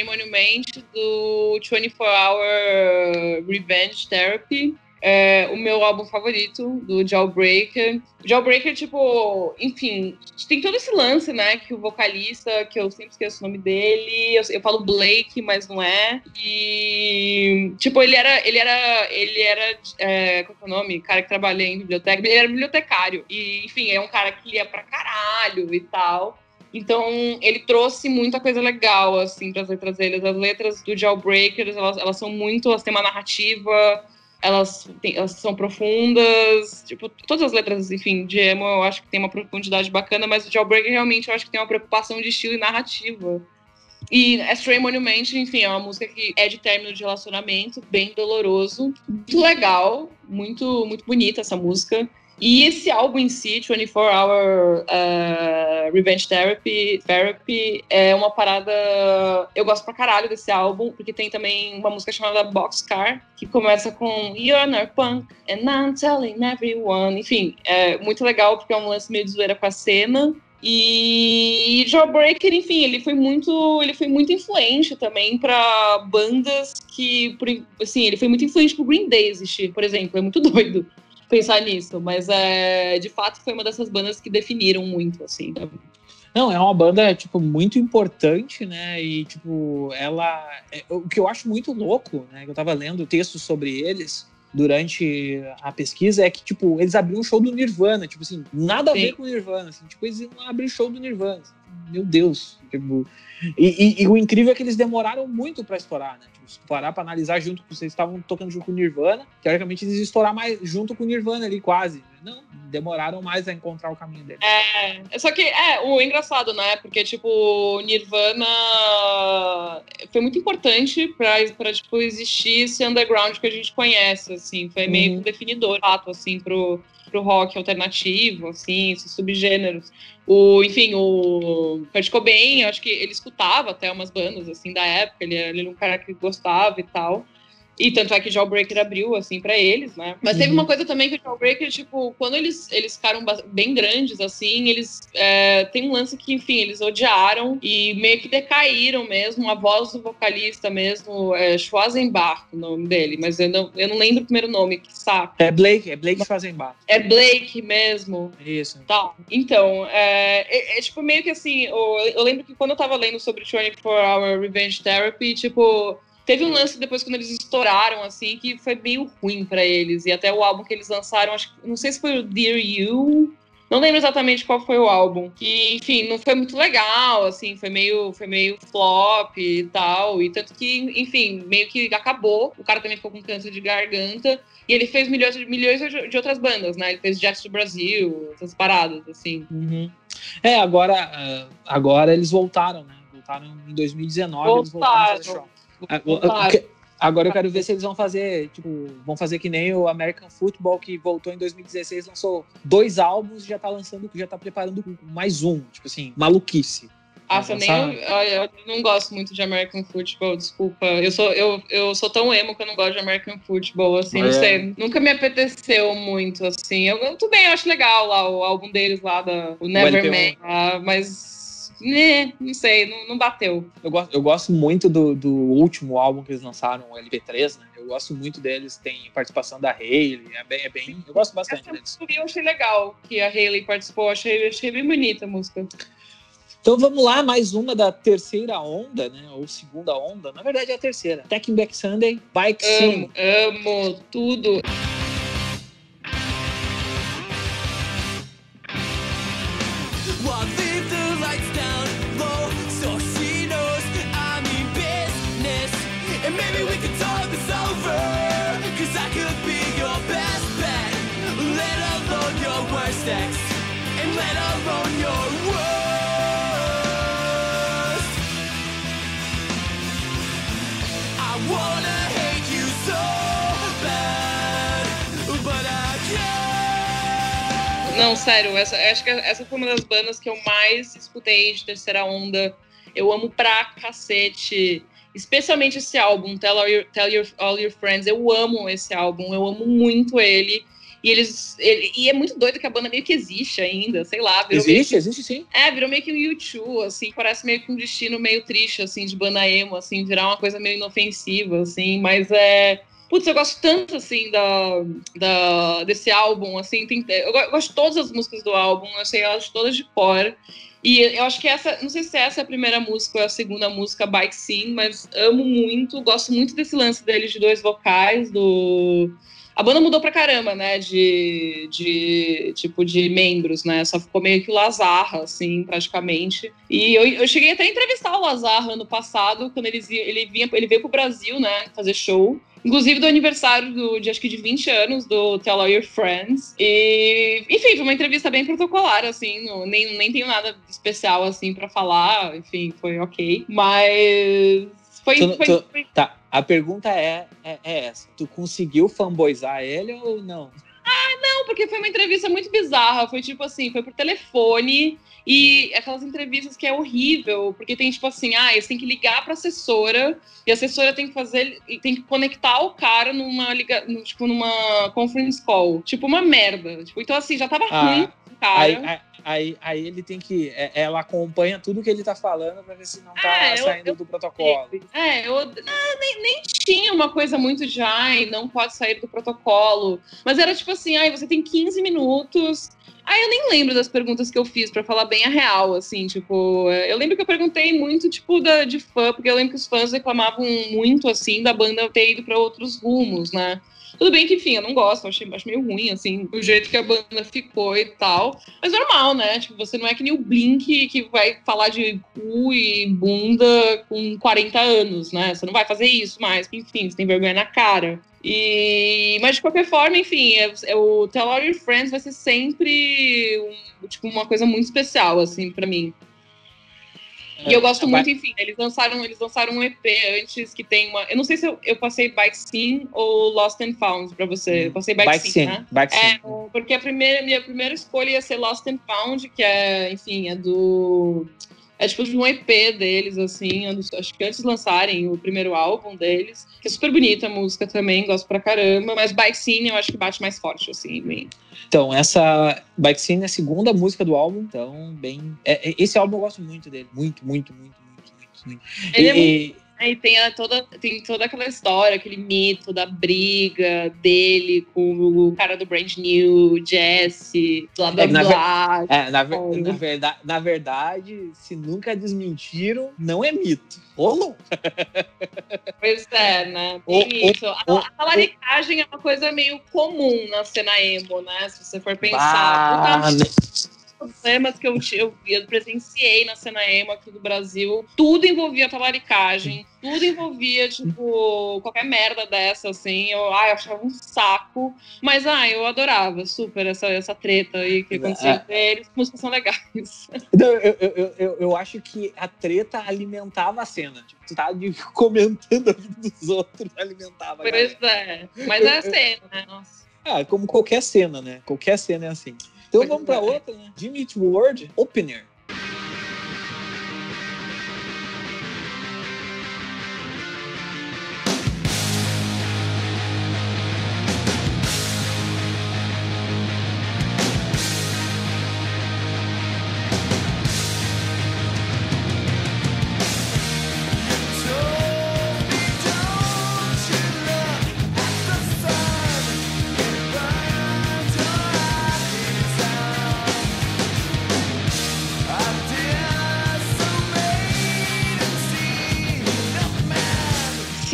Stray Monument do 24 Hour Revenge Therapy. É o meu álbum favorito do Jawbreaker. Jawbreaker, tipo, enfim, tem todo esse lance, né? Que o vocalista, que eu sempre esqueço o nome dele, eu, eu falo Blake, mas não é. E, tipo, ele era, ele era, ele era, é, qual é o nome? Cara que trabalha em biblioteca, ele era bibliotecário. E, enfim, é um cara que lia pra caralho e tal. Então, ele trouxe muita coisa legal, assim, para as letras dele. As letras do Jailbreakers, elas, elas são muito, elas têm uma narrativa, elas, têm, elas são profundas, tipo, todas as letras, enfim, de emo eu acho que tem uma profundidade bacana, mas o Jailbreaker realmente eu acho que tem uma preocupação de estilo e narrativa. E Astray Monument, enfim, é uma música que é de término de relacionamento, bem doloroso, muito legal, muito, muito bonita essa música. E esse álbum em si, 24 Hour uh, Revenge Therapy, Therapy, é uma parada. Eu gosto pra caralho desse álbum, porque tem também uma música chamada Boxcar, que começa com You're not punk, and I'm telling everyone. Enfim, é muito legal, porque é um lance meio de zoeira com a cena. E Jawbreaker, enfim, ele foi muito, ele foi muito influente também para bandas que, assim, ele foi muito influente pro Green Day existir, por exemplo, é muito (laughs) doido pensar nisso, mas é, de fato foi uma dessas bandas que definiram muito, assim. Não, é uma banda, tipo, muito importante, né? E, tipo, ela. É, o que eu acho muito louco, né? Que eu tava lendo textos sobre eles durante a pesquisa é que, tipo, eles abriram um show do Nirvana, tipo assim, nada Sim. a ver com o Nirvana, assim, tipo, eles iam abrir show do Nirvana. Assim, meu Deus. Tipo, e, e, e, o incrível é que eles demoraram muito para estourar, né? Tipo, se parar pra analisar junto, vocês estavam tocando junto com o Nirvana, teoricamente eles iam estourar mais junto com o Nirvana ali, quase. Não, demoraram mais a encontrar o caminho deles. É, só que, é, o engraçado, né? Porque, tipo, Nirvana foi muito importante pra, pra tipo, existir esse underground que a gente conhece, assim. Foi meio uhum. definidor, fato, assim, pro pro rock alternativo, assim, esses subgêneros. O, enfim, o Kurt Cobain, acho que ele escutava até umas bandas, assim, da época, ele, ele era um cara que gostava e tal. E tanto é que Jawbreaker abriu, assim, para eles, né? Mas teve uhum. uma coisa também que o Jawbreaker, tipo, quando eles, eles ficaram bem grandes, assim, eles. É, tem um lance que, enfim, eles odiaram e meio que decaíram mesmo. A voz do vocalista mesmo, é Schwarzenbach, o nome dele, mas eu não, eu não lembro o primeiro nome, que saco. É Blake, é Blake Schwarzenbach. É Blake mesmo. Isso. Tá. Então, é, é, é tipo, meio que assim, eu, eu lembro que quando eu tava lendo sobre 24 Hour Revenge Therapy, tipo Teve um lance depois quando eles estouraram, assim, que foi meio ruim para eles. E até o álbum que eles lançaram, acho não sei se foi o Dear You. Não lembro exatamente qual foi o álbum. Que, enfim, não foi muito legal, assim, foi meio, foi meio flop e tal. E tanto que, enfim, meio que acabou. O cara também ficou com câncer de garganta. E ele fez milhões, milhões de outras bandas, né? Ele fez Jets do Brasil, essas paradas, assim. Uhum. É, agora, ah, agora eles voltaram, né? Voltaram em 2019, voltaram. eles voltaram a fazer show. Agora eu quero ver se eles vão fazer, tipo, vão fazer que nem o American Football, que voltou em 2016, lançou dois álbuns e já tá lançando, já tá preparando mais um. Tipo assim, maluquice. Ah, eu, nem, eu, eu, não gosto muito de American Football, desculpa. Eu sou, eu, eu sou tão emo que eu não gosto de American Football, assim, é. não sei. Nunca me apeteceu muito, assim. Eu, tudo bem, eu acho legal lá o álbum deles lá, da, o Neverman, mas né, não sei, não, não, bateu. Eu gosto, eu gosto muito do, do último álbum que eles lançaram, o LP3, né? Eu gosto muito deles, tem participação da Hayley, é bem, é bem eu gosto bastante Essa deles. Eu achei legal que a Hayley participou, achei, achei bem bonita a música. Então vamos lá, mais uma da terceira onda, né? Ou segunda onda. Na verdade é a terceira. Taking Back Sunday, Bike Sim. Amo tudo. Não, sério, essa, acho que essa foi uma das bandas que eu mais escutei de terceira onda. Eu amo pra cacete. Especialmente esse álbum, Tell, All Your, Tell Your, All Your Friends. Eu amo esse álbum, eu amo muito ele. E eles. ele- e é muito doido que a banda meio que existe ainda, sei lá. Virou meio Existe, existe sim. é, virou meio que um YouTube, assim, parece meio que um destino meio triste, assim, de banda emo, assim, virar uma coisa meio inofensiva, assim, mas é. Putz, eu gosto tanto, assim, da, da, desse álbum, assim, tem, eu, go- eu gosto de todas as músicas do álbum, eu sei elas todas de cor. E eu acho que essa, não sei se essa é a primeira música ou a segunda música, Bike Scene, mas amo muito, gosto muito desse lance deles de dois vocais, do. A banda mudou pra caramba, né? De, de tipo de membros, né? Só ficou meio que o Lazarra, assim, praticamente. E eu, eu cheguei até a entrevistar o Lazarra ano passado, quando eles, ele, vinha, ele veio pro Brasil, né? Fazer show. Inclusive do aniversário do, de acho que de 20 anos do Tell All Your Friends. E, enfim, foi uma entrevista bem protocolar, assim, não- nem, nem tenho nada especial, assim, pra falar. Enfim, foi ok. Mas. Foi, Tu- foi- tu- foi- Tá, a pergunta é, é, é essa. Tu conseguiu fanboyzar ele ou não? Não, porque foi uma entrevista muito bizarra. Foi tipo assim, foi por telefone e aquelas entrevistas que é horrível, porque tem tipo assim, ah, você tem que ligar pra assessora e a assessora tem que fazer, tem que conectar o cara numa liga, no- tipo numa conference call, tipo uma merda. Tipo, então assim, já tava Ah, ruim o cara. Aí, aí, aí, aí ele tem que. é- Ela acompanha tudo que ele tá falando pra ver se não tá É, saindo eu- do protocolo. É, eu nem, nem tinha uma coisa muito de ai, não pode sair do protocolo. Mas era tipo assim, ai, você tem 15 minutos. Aí eu nem lembro das perguntas que eu fiz, pra falar bem a real, assim, tipo, eu lembro que eu perguntei muito, tipo, da, de fã, porque eu lembro que os fãs reclamavam muito, assim, da banda ter ido pra outros rumos, né? Tudo bem que, enfim, eu não gosto, achei, acho meio ruim, assim, o jeito que a banda ficou e tal. Mas normal, né? Tipo, você não é que nem o Blink que vai falar de cu e bunda com 40 anos, né? Você não vai fazer isso mais, enfim, você tem vergonha na cara. E... Mas de qualquer forma, enfim, é, é o Tell All Your Friends vai ser sempre um- tipo, uma coisa muito especial, assim, pra mim. E eu gosto Vai- muito, enfim, eles lançaram, eles lançaram um EP antes que tem uma. Eu não sei se eu, eu passei Bike Scene ou Lost and Found pra você. Eu passei Bike, Bike Scene, né? bike É, sim. porque a primeira, minha primeira escolha ia ser Lost and Found, que é, enfim, é do. É tipo de um EP deles, assim. é acho que antes de lançarem o primeiro álbum deles. Que é super bonita a música também, gosto pra caramba. Mas Bike Scene eu acho que bate mais forte, assim, em mim. Então, essa Bike Scene é a segunda música do álbum, então, bem. é- é- esse álbum eu gosto muito dele. Muito, muito, muito, muito, muito. muito. Ele é E- muito Aí tem, a- toda, tem toda aquela história, aquele mito da briga dele com o cara do Brand New, Jesse, blá blá É na blá. É, na, ver- na, verdade, na verdade, se nunca desmentiram, não é mito. Rolou. (laughs) Pois é, né? Tem isso. A, o- a talaricagem é uma coisa meio comum na cena emo, né? Se você for Bah, pensar. Né? Problemas que eu, eu, eu presenciei na cena emo aqui do Brasil, tudo envolvia talaricagem, tudo envolvia, tipo, qualquer merda dessa, assim. Eu, ai, eu achava um saco. Mas, ai, eu adorava super essa, essa treta aí que acontecia Ah. entre eles. As músicas são legais. (laughs) Eu, eu, eu- eu, acho que a treta alimentava a cena. Tipo, tu tá (laughs) comentando a vida dos outros, alimentava. a Pois é. Mas é a cena, né? Nossa. Ah, como qualquer cena, né? Qualquer cena é assim. Então vamos pra é. outra, né? Eat World Opener.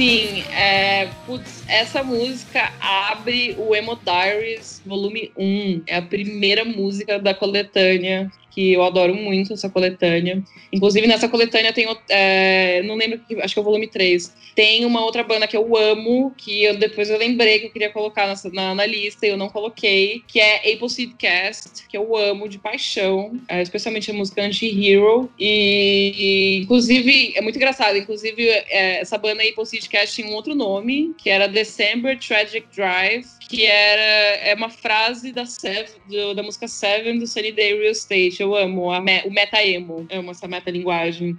Sim, é. Putz, essa música abre o Emo Diaries volume 1. É a primeira música da coletânea que eu adoro muito essa coletânea. Inclusive, nessa coletânea tem. É, não lembro, acho que é o volume 3. Tem uma outra banda que eu amo, que eu, depois eu lembrei que eu queria colocar nessa, na, na, lista e eu não coloquei, que é Appleseed Cast, que eu amo de paixão, é, especialmente a música Anti-Hero. E, e, inclusive, é muito engraçado, inclusive, é, essa banda Appleseed Cast tinha um outro nome, que era December Tragic Drive, que era é uma frase da, Seven, do, da música Seven do Sunny Day Real Estate. Eu amo a, o meta-emo, amo essa meta-linguagem.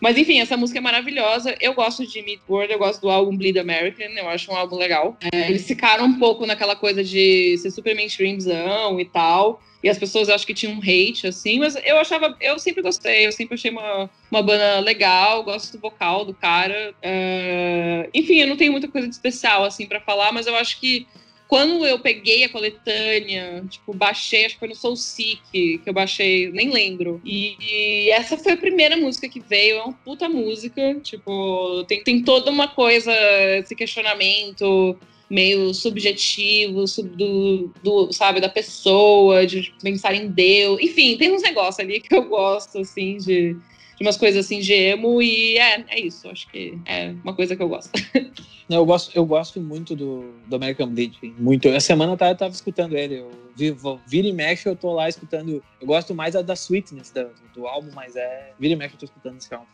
Mas enfim, essa música é maravilhosa. Eu gosto de Meat World, eu gosto do álbum Bleed American, eu acho um álbum legal. É, eles ficaram um pouco naquela coisa de ser super mainstreamzão e tal. E as pessoas acho que tinham um hate, assim, mas eu achava, eu sempre gostei, eu sempre achei uma, uma banda legal, gosto do vocal do cara. É, enfim, eu não tenho muita coisa de especial, assim, para falar, mas eu acho que quando eu peguei a coletânea, tipo, baixei, acho que foi no Soul Seek que eu baixei, nem lembro. E, e, essa foi a primeira música que veio, é uma puta música, tipo, tem, tem toda uma coisa, esse questionamento meio subjetivo, sub, do, do, sabe, da pessoa, de pensar em Deus. Enfim, tem uns negócios ali que eu gosto, assim, de de umas coisas assim de emo e é, é isso, acho que é uma coisa que eu gosto. (laughs) Eu gosto, eu gosto muito do, do American Bleed, muito. Essa semana eu tava, eu tava escutando ele, eu vi, vira e mexe eu tô lá escutando, eu gosto mais da, da Sweetness do, do álbum, mas é, vira e mexe eu tô escutando esse álbum.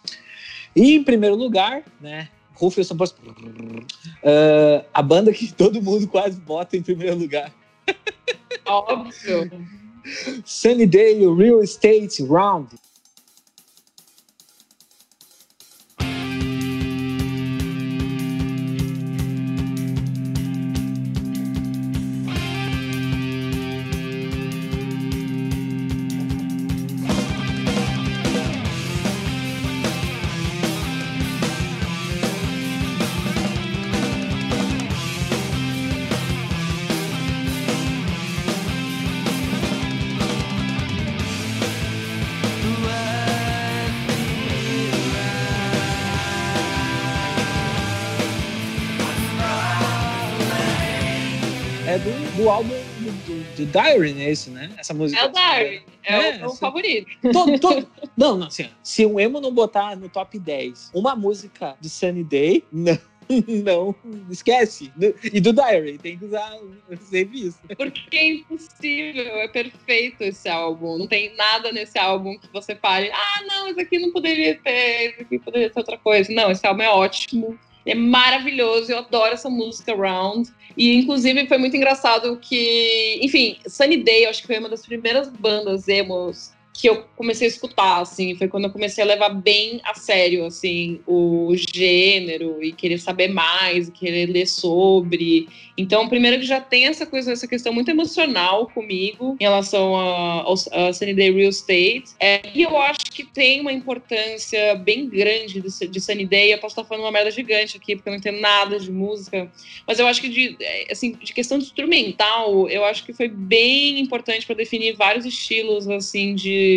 E em primeiro lugar, né, Rufus São Paulo, uh, a banda que todo mundo quase bota em primeiro lugar. Óbvio. Sunny Day Real Estate Round. Álbum do, do, do, Diary, né? Isso, né? Essa música. É o Diary. É, é, o, o favorito. Todo, todo... não, não, assim, se o emo não botar no top 10 uma música de Sunny Day, (laughs) não. Não, esquece. E do Diary, tem que usar sempre isso. Porque é impossível, é perfeito esse álbum. Não tem nada nesse álbum que você fale, ah, não, isso aqui não poderia ter, isso aqui poderia ter outra coisa. Não, esse álbum é ótimo. É maravilhoso, eu adoro essa música Round. E, inclusive, foi muito engraçado que, enfim, Sunny Day, acho que foi uma das primeiras bandas emos que eu comecei a escutar, assim, foi quando eu comecei a levar bem a sério, assim, o gênero e querer saber mais, querer ler sobre. Então, primeiro que já tem essa coisa, essa questão muito emocional comigo em relação a, a, a Sunny Day Real Estate. É, e eu acho que tem uma importância bem grande de, de Sunny Day. Eu posso estar falando uma merda gigante aqui, porque eu não entendo nada de música, mas eu acho que de, assim, de questão de instrumental, eu acho que foi bem importante para definir vários estilos, assim, de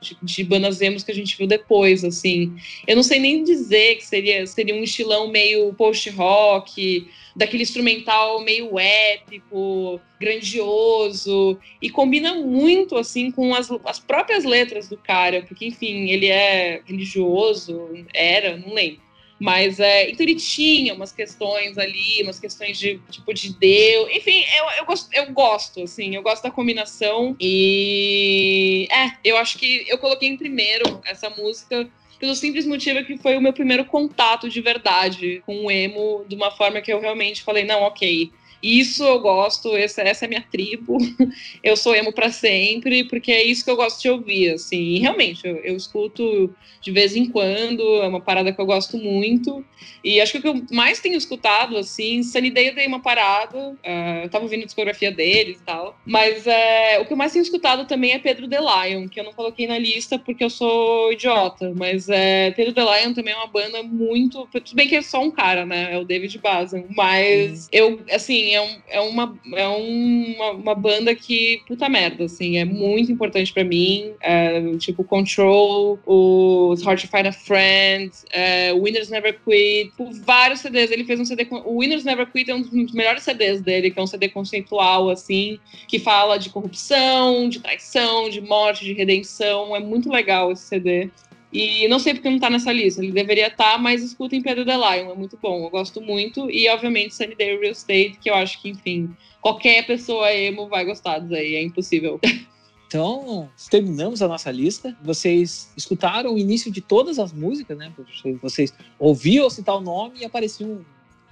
de, de, bandas emos que a gente viu depois, assim. Eu não sei nem dizer que seria, seria um estilão meio post-rock, daquele instrumental meio épico, grandioso, e combina muito, assim, com as, as próprias letras do cara, porque, enfim, ele é religioso, era, não lembro. Mas é, então ele tinha umas questões ali, umas questões de tipo de Deus. Enfim, eu, eu, gosto, eu gosto, assim, eu gosto da combinação. E é, eu acho que eu coloquei em primeiro essa música pelo simples motivo que foi o meu primeiro contato de verdade com o emo, de uma forma que eu realmente falei, não, ok, isso eu gosto, essa, essa é a minha tribo, (laughs) eu sou emo para sempre, porque é isso que eu gosto de ouvir, assim, e realmente, eu, eu, escuto de vez em quando, é uma parada que eu gosto muito, e acho que o que eu mais tenho escutado, assim, Sunny Day eu dei uma parada, uh, eu tava ouvindo a discografia deles e tal, mas uh, o que eu mais tenho escutado também é Pedro The Lion, que eu não coloquei na lista porque eu sou idiota, mas uh, Pedro The Lion também é uma banda muito, tudo bem que é só um cara, né, é o David Bazan, mas uhum. eu, assim, assim, é, um, é, uma, é uma, uma banda que, puta merda, assim, é muito importante pra mim. É, tipo, Control, os Hard to Find a Friend, é, Winners Never Quit, vários CDs. Ele fez um CD. O Winners Never Quit é um dos melhores CDs dele, que é um CD conceitual, assim, que fala de corrupção, de traição, de morte, de redenção. É muito legal esse CD. E não sei porque não tá nessa lista. Ele deveria estar, tá, mas escutem Pedro the Lion, é muito bom. Eu gosto muito. E, obviamente, Sunny Day Real Estate, que eu acho que, enfim, qualquer pessoa emo vai gostar disso aí. É impossível. (laughs) Então, terminamos a nossa lista. Vocês escutaram o início de todas as músicas, né? Vocês ouviam citar o nome e aparecia um,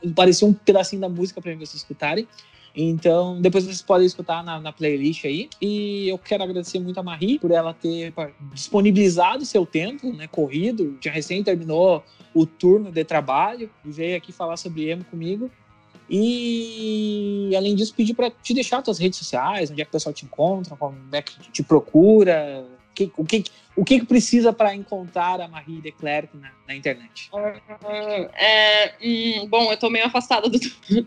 um pedacinho da música para vocês escutarem. Então, depois vocês podem escutar na, na, playlist aí. E eu quero agradecer muito a Marie por ela ter disponibilizado seu tempo, né? Corrido. Já recém terminou o turno de trabalho e veio aqui falar sobre emo comigo. E além disso, pedir para te deixar suas redes sociais, onde é que o pessoal te encontra, como é que te procura, o que, o que, o que precisa para encontrar a Marie de Klerk na, na internet? É, hum, bom, eu estou meio afastada do,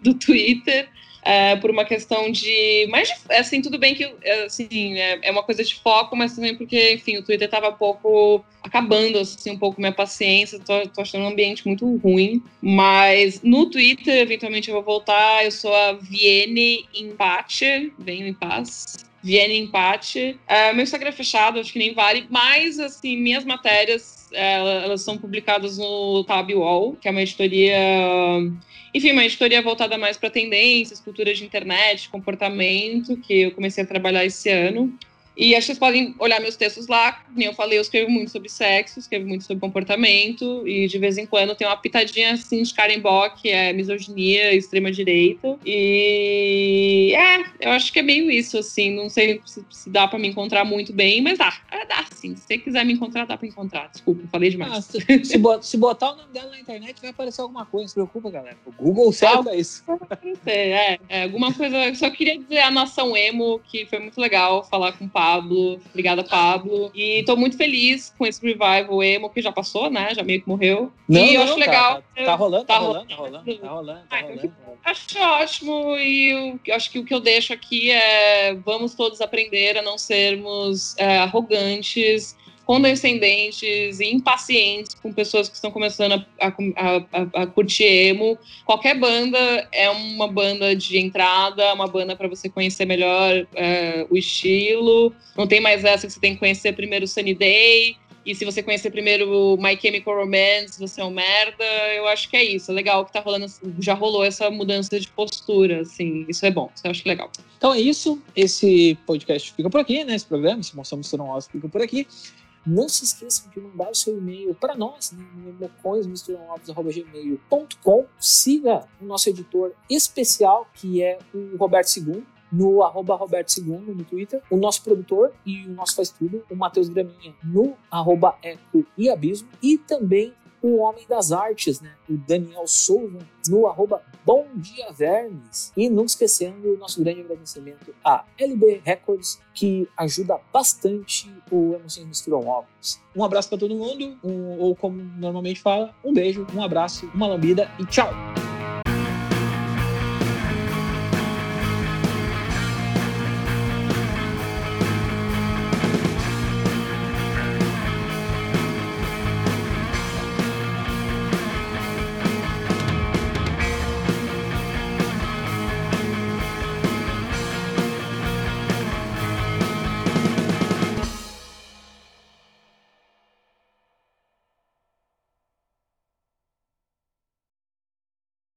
do Twitter é, por uma questão de. Mas, assim, tudo bem que assim, é, é, uma coisa de foco, mas também porque, enfim, o Twitter estava pouco acabando, assim, um pouco minha paciência. Tô, tô achando um ambiente muito ruim. Mas no Twitter, eventualmente eu vou voltar. Eu sou a Viene Empate, venho em paz. Viene Empate. É, meu Instagram é fechado, acho que nem vale, mas, assim, minhas matérias, elas são publicadas no Tab Wall, que é uma editoria enfim, uma editoria voltada mais para tendências, culturas de internet, comportamento, que eu comecei a trabalhar esse ano. E acho que vocês podem olhar meus textos lá. Como eu falei, eu escrevo muito sobre sexo, escrevo muito sobre comportamento, e de vez em quando tem uma pitadinha assim de carimbó, que é misoginia, extrema-direita. E é, eu acho que é meio isso, assim. Não sei se, se dá para me encontrar muito bem, mas dá. É, dá sim. Se você quiser me encontrar, dá para encontrar. Desculpa, falei demais. Ah, se, se, botar o nome dela na internet, vai aparecer alguma coisa. Não se preocupa, galera. O Google sabe ah, isso. É, é, alguma coisa. Eu só queria dizer a Nação Emo, que foi muito legal falar com o Pablo. Obrigada, Pablo. E tô muito feliz com esse revival emo que já passou, né? Já meio que morreu. Não, e eu acho tá, legal. Tá, tá, rolando, tá, rolando, tá rolando, tá rolando, tá rolando. Acho ótimo e eu acho que o que eu deixo aqui é vamos todos aprender a não sermos é, arrogantes condescendentes e impacientes com pessoas que estão começando a, a, a, a, curtir emo. Qualquer banda é uma banda de entrada, uma banda para você conhecer melhor é, o estilo. Não tem mais essa que você tem que conhecer primeiro Sunny Day. E se você conhecer primeiro My Chemical Romance, você é um merda. Eu acho que é isso. É legal que tá rolando, já rolou essa mudança de postura, assim. Isso é bom. Isso eu acho legal. Então é isso. Esse podcast fica por aqui, né? Esse programa, esse Moção Misturão fica por aqui. Não se esqueçam de mandar o seu e-mail para nós né, no. Siga o nosso editor especial, que é o Roberto II, no arroba Roberto II no Twitter, o nosso produtor e o nosso faz tudo, o Matheus Graminha, no arroba Eco e Abismo, e também o Homem das Artes, né? o Daniel Souza, no arroba Bom Dia Vermes. E não esquecendo o nosso grande agradecimento à LB Records, que ajuda bastante o Emoções Misturam Ovos. Um abraço para todo mundo, um, ou como normalmente fala, um beijo, um abraço, uma lambida e tchau!